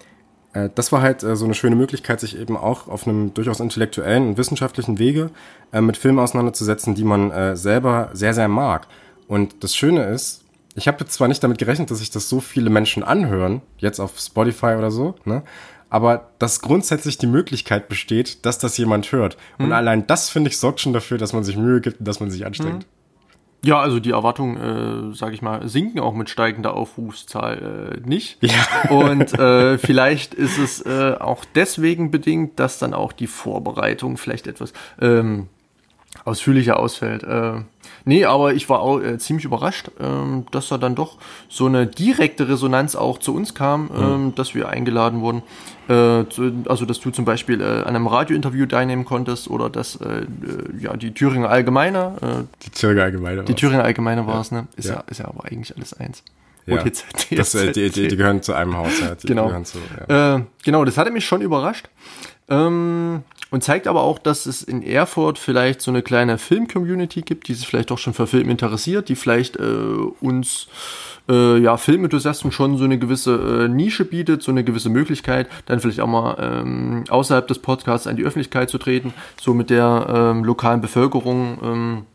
das war halt äh, so eine schöne Möglichkeit, sich eben auch auf einem durchaus intellektuellen und wissenschaftlichen Wege äh, mit Filmen auseinanderzusetzen, die man äh, selber sehr, sehr mag. Und das Schöne ist, ich habe jetzt zwar nicht damit gerechnet, dass sich das so viele Menschen anhören, jetzt auf Spotify oder so, ne? aber dass grundsätzlich die Möglichkeit besteht, dass das jemand hört. Mhm. Und allein das, finde ich, sorgt schon dafür, dass man sich Mühe gibt und dass man sich anstrengt. Mhm. Ja, also die Erwartungen, äh, sage ich mal, sinken auch mit steigender Aufrufszahl äh, nicht. Ja. Und äh, vielleicht ist es äh, auch deswegen bedingt, dass dann auch die Vorbereitung vielleicht etwas ähm, ausführlicher ausfällt. Äh, nee, aber ich war auch äh, ziemlich überrascht, ähm, dass da dann doch so eine direkte Resonanz auch zu uns kam, mhm. ähm, dass wir eingeladen wurden. Äh, zu, also, dass du zum Beispiel äh, an einem Radiointerview teilnehmen konntest oder dass äh, äh ja, die Thüringer Allgemeine. Äh, die Thüringer Allgemeine. Die Thüringer Allgemeine war es, ne? Ist ja. ja. ist ja aber eigentlich alles eins. Ja. TZ, das, äh, die, die, die, gehören zu einem Haus. Ja. Die genau. Zu, ja. genau, das hatte mich schon überrascht. Ähm, und zeigt aber auch, dass es in Erfurt vielleicht so eine kleine Film-Community gibt, die sich vielleicht auch schon für Film interessiert, die vielleicht äh, uns äh, ja, Filmenthusiasten schon so eine gewisse äh, Nische bietet, so eine gewisse Möglichkeit, dann vielleicht auch mal ähm, außerhalb des Podcasts an die Öffentlichkeit zu treten, so mit der ähm, lokalen Bevölkerung ähm,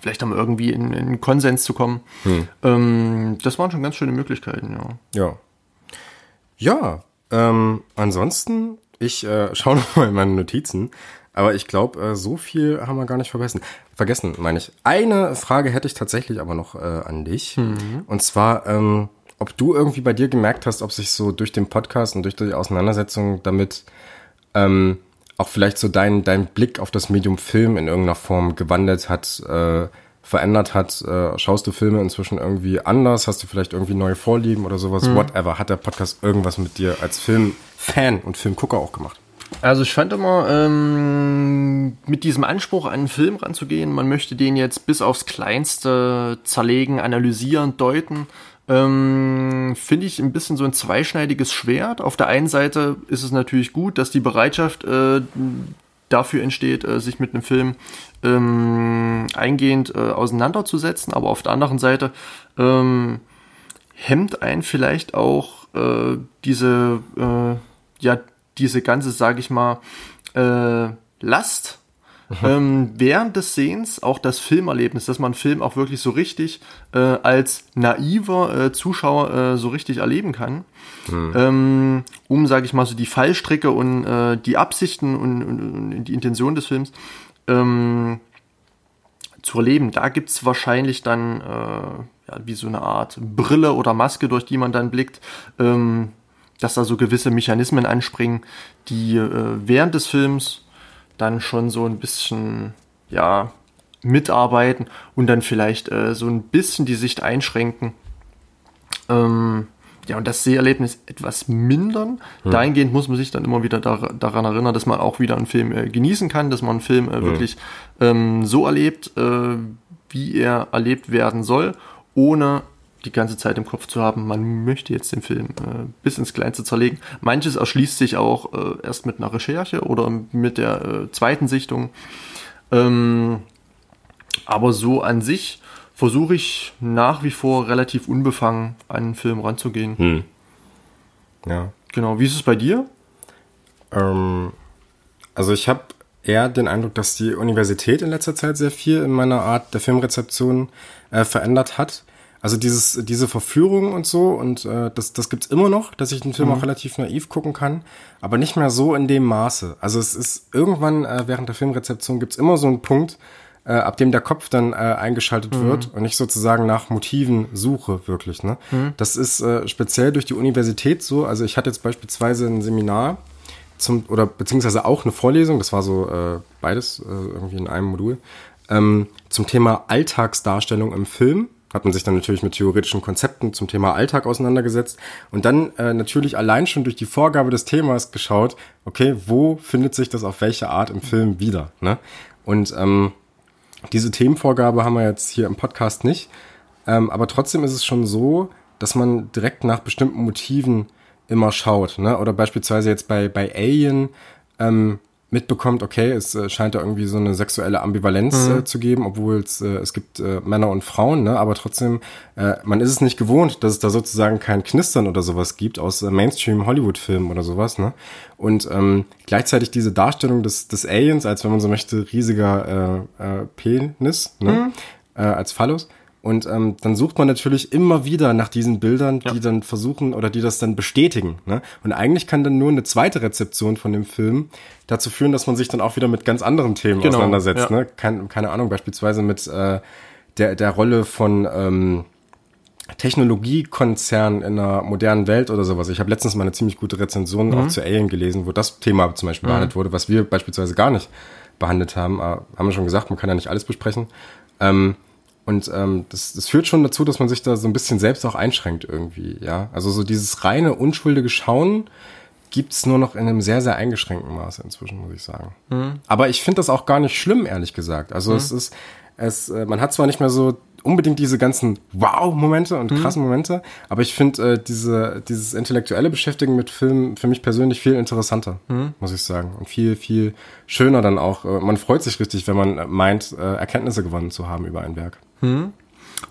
vielleicht haben irgendwie in, in Konsens zu kommen. Hm. Ähm, das waren schon ganz schöne Möglichkeiten, ja. Ja. Ja, ähm, ansonsten ich äh, schaue noch mal in meine Notizen. Aber ich glaube, äh, so viel haben wir gar nicht vergessen. Vergessen, meine ich. Eine Frage hätte ich tatsächlich aber noch äh, an dich. Mhm. Und zwar, ähm, ob du irgendwie bei dir gemerkt hast, ob sich so durch den Podcast und durch die Auseinandersetzung damit ähm, auch vielleicht so dein, dein Blick auf das Medium Film in irgendeiner Form gewandelt hat, äh, verändert hat. Äh, schaust du Filme inzwischen irgendwie anders? Hast du vielleicht irgendwie neue Vorlieben oder sowas? Mhm. Whatever. Hat der Podcast irgendwas mit dir als Filmfan und Filmgucker auch gemacht? Also ich fand immer, ähm, mit diesem Anspruch an einen Film ranzugehen, man möchte den jetzt bis aufs Kleinste zerlegen, analysieren, deuten, ähm, finde ich ein bisschen so ein zweischneidiges Schwert. Auf der einen Seite ist es natürlich gut, dass die Bereitschaft äh, dafür entsteht, äh, sich mit einem Film ähm, eingehend äh, auseinanderzusetzen, aber auf der anderen Seite ähm, hemmt einen vielleicht auch äh, diese, äh, ja, diese ganze, sage ich mal, äh, Last ähm, während des Sehens auch das Filmerlebnis, dass man Film auch wirklich so richtig äh, als naiver Zuschauer so richtig erleben kann, mhm. ähm, um, sage ich mal, so die Fallstricke und äh, die Absichten und, und, und, die Intention des Films ähm, zu erleben. Da gibt's wahrscheinlich dann äh, ja, wie so eine Art Brille oder Maske, durch die man dann blickt, ähm, dass da so gewisse Mechanismen anspringen, die äh, während des Films dann schon so ein bisschen, ja, mitarbeiten und dann vielleicht äh, so ein bisschen die Sicht einschränken. Ähm, ja, und das Seherlebnis etwas mindern. Hm. Dahingehend muss man sich dann immer wieder dar daran erinnern, dass man auch wieder einen Film äh, genießen kann, dass man einen Film äh, wirklich ähm, so erlebt, äh, wie er erlebt werden soll, ohne die ganze Zeit im Kopf zu haben, man möchte jetzt den Film äh, bis ins Kleinste zerlegen. Manches erschließt sich auch äh, erst mit einer Recherche oder mit der äh, zweiten Sichtung. Ähm, aber so an sich versuche ich nach wie vor relativ unbefangen an einen Film ranzugehen. Hm. Ja. Genau. Wie ist es bei dir? Ähm, also ich habe eher den Eindruck, dass die Universität in letzter Zeit sehr viel in meiner Art der Filmrezeption äh, verändert hat. Also dieses, diese Verführung und so, und äh, das, das gibt's immer noch, dass ich den Film mhm. auch relativ naiv gucken kann, aber nicht mehr so in dem Maße. Also es ist irgendwann äh, während der Filmrezeption gibt's immer so einen Punkt, äh, ab dem der Kopf dann äh, eingeschaltet mhm. wird und ich sozusagen nach Motiven suche, wirklich. Ne? Mhm. Das ist äh, speziell durch die Universität so. Also ich hatte jetzt beispielsweise ein Seminar zum, oder beziehungsweise auch eine Vorlesung, das war so äh, beides äh, irgendwie in einem Modul, ähm, zum Thema Alltagsdarstellung im Film hat man sich dann natürlich mit theoretischen Konzepten zum Thema Alltag auseinandergesetzt und dann äh, natürlich allein schon durch die Vorgabe des Themas geschaut, okay, wo findet sich das auf welche Art im Film wieder? Ne? Und ähm, diese Themenvorgabe haben wir jetzt hier im Podcast nicht, ähm, aber trotzdem ist es schon so, dass man direkt nach bestimmten Motiven immer schaut. Ne? Oder beispielsweise jetzt bei, bei Alien ähm, mitbekommt, okay, es äh, scheint da irgendwie so eine sexuelle Ambivalenz mhm. äh, zu geben, obwohl es, äh, es gibt äh, Männer und Frauen, ne? aber trotzdem, äh, man ist es nicht gewohnt, dass es da sozusagen kein Knistern oder sowas gibt aus äh, Mainstream-Hollywood-Filmen oder sowas. Ne? Und ähm, gleichzeitig diese Darstellung des, des Aliens, als wenn man so möchte, riesiger äh, äh, Penis, ne? Mhm. Äh, als Phallus. Und ähm, dann sucht man natürlich immer wieder nach diesen Bildern, die ja. dann versuchen oder die das dann bestätigen. Ne? Und eigentlich kann dann nur eine zweite Rezeption von dem Film dazu führen, dass man sich dann auch wieder mit ganz anderen Themen genau, auseinandersetzt. Ja. Ne? Kein, keine Ahnung, beispielsweise mit äh, der, der Rolle von ähm, Technologiekonzernen in einer modernen Welt oder sowas. Ich habe letztens mal eine ziemlich gute Rezension mhm. auch zu Alien gelesen, wo das Thema zum Beispiel mhm. behandelt wurde, was wir beispielsweise gar nicht behandelt haben. Aber haben wir schon gesagt, man kann ja nicht alles besprechen. Ähm, und ähm, das, das führt schon dazu, dass man sich da so ein bisschen selbst auch einschränkt irgendwie, ja. Also so dieses reine, unschuldige Schauen gibt's nur noch in einem sehr, sehr eingeschränkten Maße inzwischen, muss ich sagen. Mhm. Aber ich finde das auch gar nicht schlimm, ehrlich gesagt. Also mhm. es ist, es, äh, man hat zwar nicht mehr so unbedingt diese ganzen Wow-Momente und mhm. krassen Momente, aber ich finde äh, diese, dieses intellektuelle Beschäftigen mit Filmen für mich persönlich viel interessanter, mhm. muss ich sagen. Und viel, viel schöner dann auch. Äh, man freut sich richtig, wenn man meint, äh, Erkenntnisse gewonnen zu haben über ein Werk. Mhm.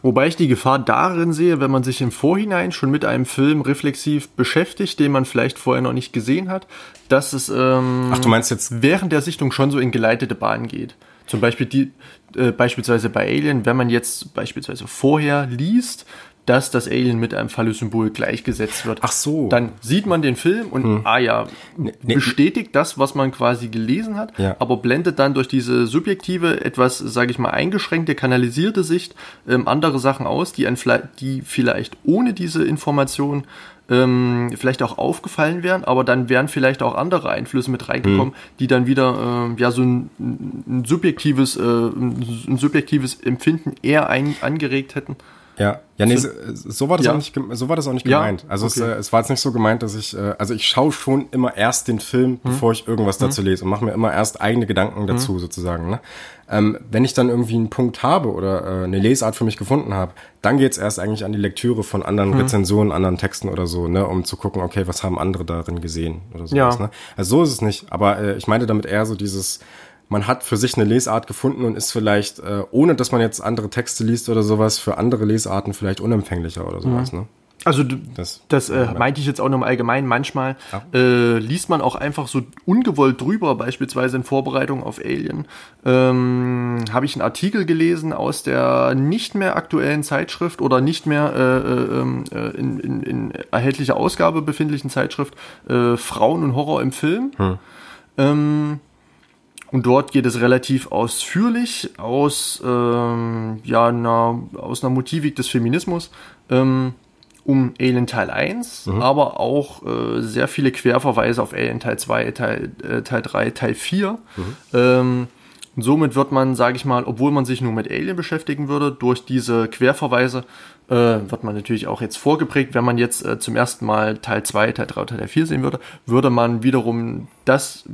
Wobei ich die Gefahr darin sehe, wenn man sich im Vorhinein schon mit einem Film reflexiv beschäftigt, den man vielleicht vorher noch nicht gesehen hat, dass es ähm, Ach, du meinst jetzt während der Sichtung schon so in geleitete Bahnen geht. Zum Beispiel die, äh, beispielsweise bei Alien, wenn man jetzt beispielsweise vorher liest, dass das Alien mit einem Phallus-Symbol gleichgesetzt wird. Ach so. Dann sieht man den Film und, hm. ah ja, nee, bestätigt das, was man quasi gelesen hat, ja. aber blendet dann durch diese subjektive, etwas, sage ich mal, eingeschränkte, kanalisierte Sicht ähm, andere Sachen aus, die, ein, die vielleicht ohne diese Information ähm, vielleicht auch aufgefallen wären, aber dann wären vielleicht auch andere Einflüsse mit reingekommen, mhm. die dann wieder äh, ja so ein, ein subjektives, äh, ein, subjektives Empfinden eher ein, angeregt hätten. Ja, ja, nee, so, so war das ja. auch nicht, so war das auch nicht gemeint. Ja? Also okay. es, äh, es war jetzt nicht so gemeint, dass ich, äh, also ich schaue schon immer erst den Film, hm. bevor ich irgendwas hm. dazu lese und mache mir immer erst eigene Gedanken dazu hm. sozusagen. Ne? Ähm, wenn ich dann irgendwie einen Punkt habe oder äh, eine Lesart für mich gefunden habe, dann geht's erst eigentlich an die Lektüre von anderen hm. Rezensionen, anderen Texten oder so, ne, um zu gucken, okay, was haben andere darin gesehen oder sowas. Ja. Ne? Also so ist es nicht. Aber äh, ich meine damit eher so dieses man hat für sich eine Lesart gefunden und ist vielleicht, äh, ohne dass man jetzt andere Texte liest oder sowas, für andere Lesarten vielleicht unempfänglicher oder sowas. Mhm. Ne? Also das, das äh, meinte ich jetzt auch nur im Allgemeinen. Manchmal äh, liest man auch einfach so ungewollt drüber, beispielsweise in Vorbereitung auf Alien. Ähm, Habe ich einen Artikel gelesen aus der nicht mehr aktuellen Zeitschrift oder nicht mehr äh, äh, ähm, äh in, in, in, erhältlicher Ausgabe befindlichen Zeitschrift äh, Frauen und Horror im Film. Hm. Ähm, und dort geht es relativ ausführlich aus, ähm, ja, einer, aus einer Motivik des Feminismus. Ähm, um Alien Teil 1, mhm. aber auch äh, sehr viele Querverweise auf Alien Teil 2, Teil, äh, Teil 3, Teil 4. Mhm. Ähm, und somit wird man, sage ich mal, obwohl man sich nur mit Alien beschäftigen würde, durch diese Querverweise äh, wird man natürlich auch jetzt vorgeprägt. Wenn man jetzt äh, zum ersten Mal Teil 2, Teil 3 Teil 4 sehen würde, würde man wiederum das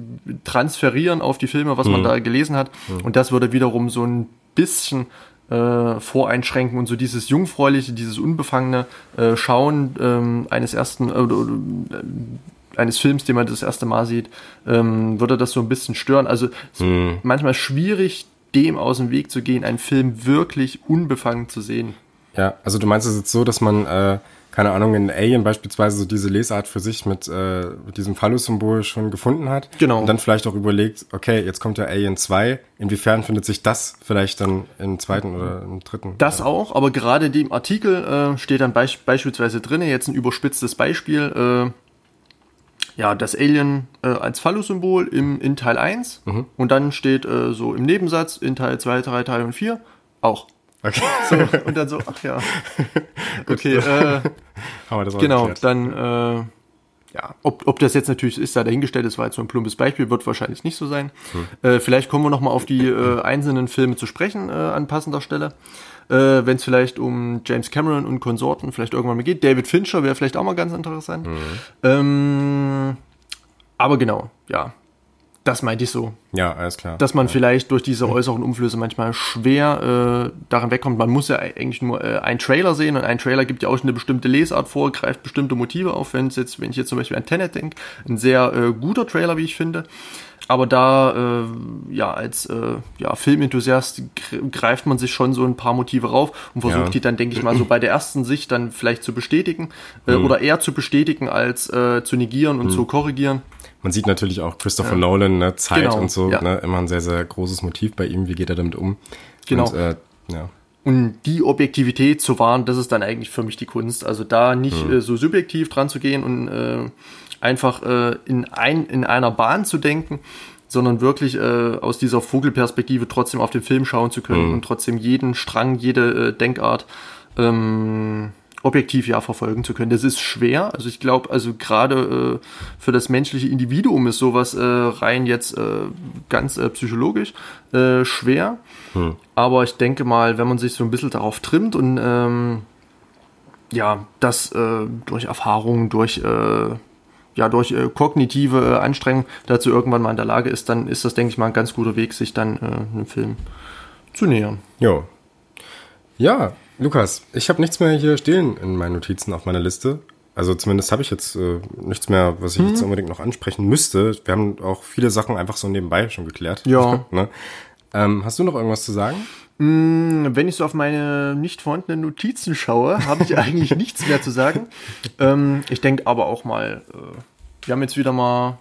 transferieren auf die Filme, was mhm. man da gelesen hat. Mhm. Und das würde wiederum so ein bisschen äh, voreinschränken und so dieses jungfräuliche, dieses unbefangene äh, Schauen ähm, eines ersten äh, äh, eines Films, den man das erste Mal sieht, ähm, würde das so ein bisschen stören. Also hm. manchmal schwierig, dem aus dem Weg zu gehen, einen Film wirklich unbefangen zu sehen. Ja, also du meinst es jetzt so, dass man äh, keine Ahnung, in Alien beispielsweise so diese Lesart für sich mit, äh, mit diesem Phallus-Symbol schon gefunden hat. Genau. Und dann vielleicht auch überlegt, okay, jetzt kommt der Alien 2, inwiefern findet sich das vielleicht dann im zweiten oder im dritten? Das auch, aber gerade dem Artikel äh, steht dann beisp beispielsweise drin, jetzt ein überspitztes Beispiel, äh, ja, das Alien äh, als Phallus-Symbol im, in Teil 1 mhm. und dann steht äh, so im Nebensatz in Teil 2, 3, Teil und 4 auch. Okay. So, und dann so, ach ja. okay, äh, genau, dann, äh, ja, ob, ob das jetzt natürlich ist, da dahingestellt ist, war jetzt so ein plumpes Beispiel, wird wahrscheinlich nicht so sein. Hm. Äh, vielleicht kommen wir nochmal auf die äh, einzelnen Filme zu sprechen äh, an passender Stelle. Äh, Wenn es vielleicht um James Cameron und Konsorten vielleicht irgendwann mal geht. David Fincher wäre vielleicht auch mal ganz interessant. Hm. Ähm, aber genau, ja, das meinte ich so. Ja, alles klar. Dass man ja. vielleicht durch diese äußeren Umflüsse manchmal schwer äh, daran wegkommt. Man muss ja eigentlich nur äh, einen Trailer sehen und ein Trailer gibt ja auch schon eine bestimmte Lesart vor, greift bestimmte Motive auf. Wenn jetzt, wenn ich jetzt zum Beispiel an Tenet denke, ein sehr äh, guter Trailer, wie ich finde. Aber da, äh, ja, als äh, ja, Filmenthusiast greift man sich schon so ein paar Motive rauf und versucht ja. die dann, denke ich mal, so bei der ersten Sicht dann vielleicht zu bestätigen äh, mhm. oder eher zu bestätigen als äh, zu negieren und mhm. zu korrigieren man sieht natürlich auch Christopher ja. Nolan, ne, Zeit genau, und so, ja. ne, immer ein sehr, sehr großes Motiv bei ihm. Wie geht er damit um? Genau. Und, äh, ja. Und die Objektivität zu wahren, das ist dann eigentlich für mich die Kunst. Also da nicht hm. äh, so subjektiv dran zu gehen und äh, einfach äh, in, ein, in einer Bahn zu denken, sondern wirklich äh, aus dieser Vogelperspektive trotzdem auf den Film schauen zu können hm. und trotzdem jeden Strang, jede äh, Denkart ähm, objektiv ja verfolgen zu können. Das ist schwer. Also ich glaube, also gerade äh, für das menschliche Individuum ist sowas äh, rein jetzt äh, ganz äh, psychologisch äh, schwer. Hm. Aber ich denke mal, wenn man sich so ein bisschen darauf trimmt und ähm, ja, das äh, durch Erfahrung, durch ja, durch kognitive äh, Anstrengung dazu irgendwann mal in der Lage ist, dann ist das, denke ich mal, ein ganz guter Weg, sich dann einem Film zu nähern. Jo. Ja, Lukas, ich habe nichts mehr hier stehen in meinen Notizen auf meiner Liste. Also zumindest habe ich jetzt äh, nichts mehr, was ich mhm. jetzt unbedingt noch ansprechen müsste. Wir haben auch viele Sachen einfach so nebenbei schon geklärt. Ja. ne? ähm, hast du noch irgendwas zu sagen? Mm, wenn ich so auf meine nicht vorhandenen Notizen schaue, habe ich eigentlich nichts mehr zu sagen. Ähm, ich denke aber auch mal, äh, wir haben jetzt wieder mal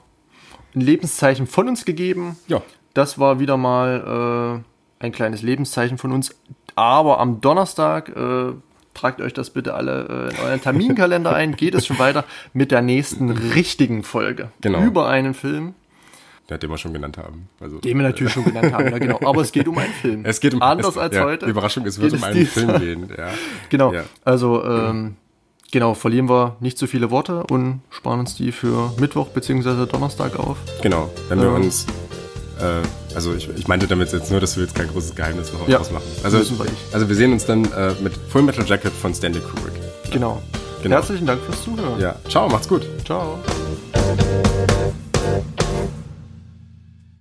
ein Lebenszeichen von uns gegeben. Ja. Das war wieder mal äh, ein kleines Lebenszeichen von uns. Aber am Donnerstag, äh, tragt euch das bitte alle äh, in euren Terminkalender ein, geht es schon weiter mit der nächsten richtigen Folge. Genau. Über einen Film. Der, den wir schon genannt haben. Also, den wir natürlich schon genannt haben, ja genau. Aber es geht um einen Film. Es geht um anders es, als ja, heute. Die Überraschung es wird um einen Film gehen. Ja. Genau. Ja. Also ähm, genau, verlieren wir nicht so viele Worte und sparen uns die für Mittwoch bzw. Donnerstag auf. Genau, wenn wir ähm, uns äh, also ich, ich meinte damit jetzt nur, dass wir jetzt kein großes Geheimnis noch ja, ausmachen. Also, wir also wir sehen uns dann äh, mit Full Metal Jacket von Stanley Kubrick. Genau. genau. Herzlichen Dank fürs Zuhören. Ja, ciao, macht's gut. Ciao.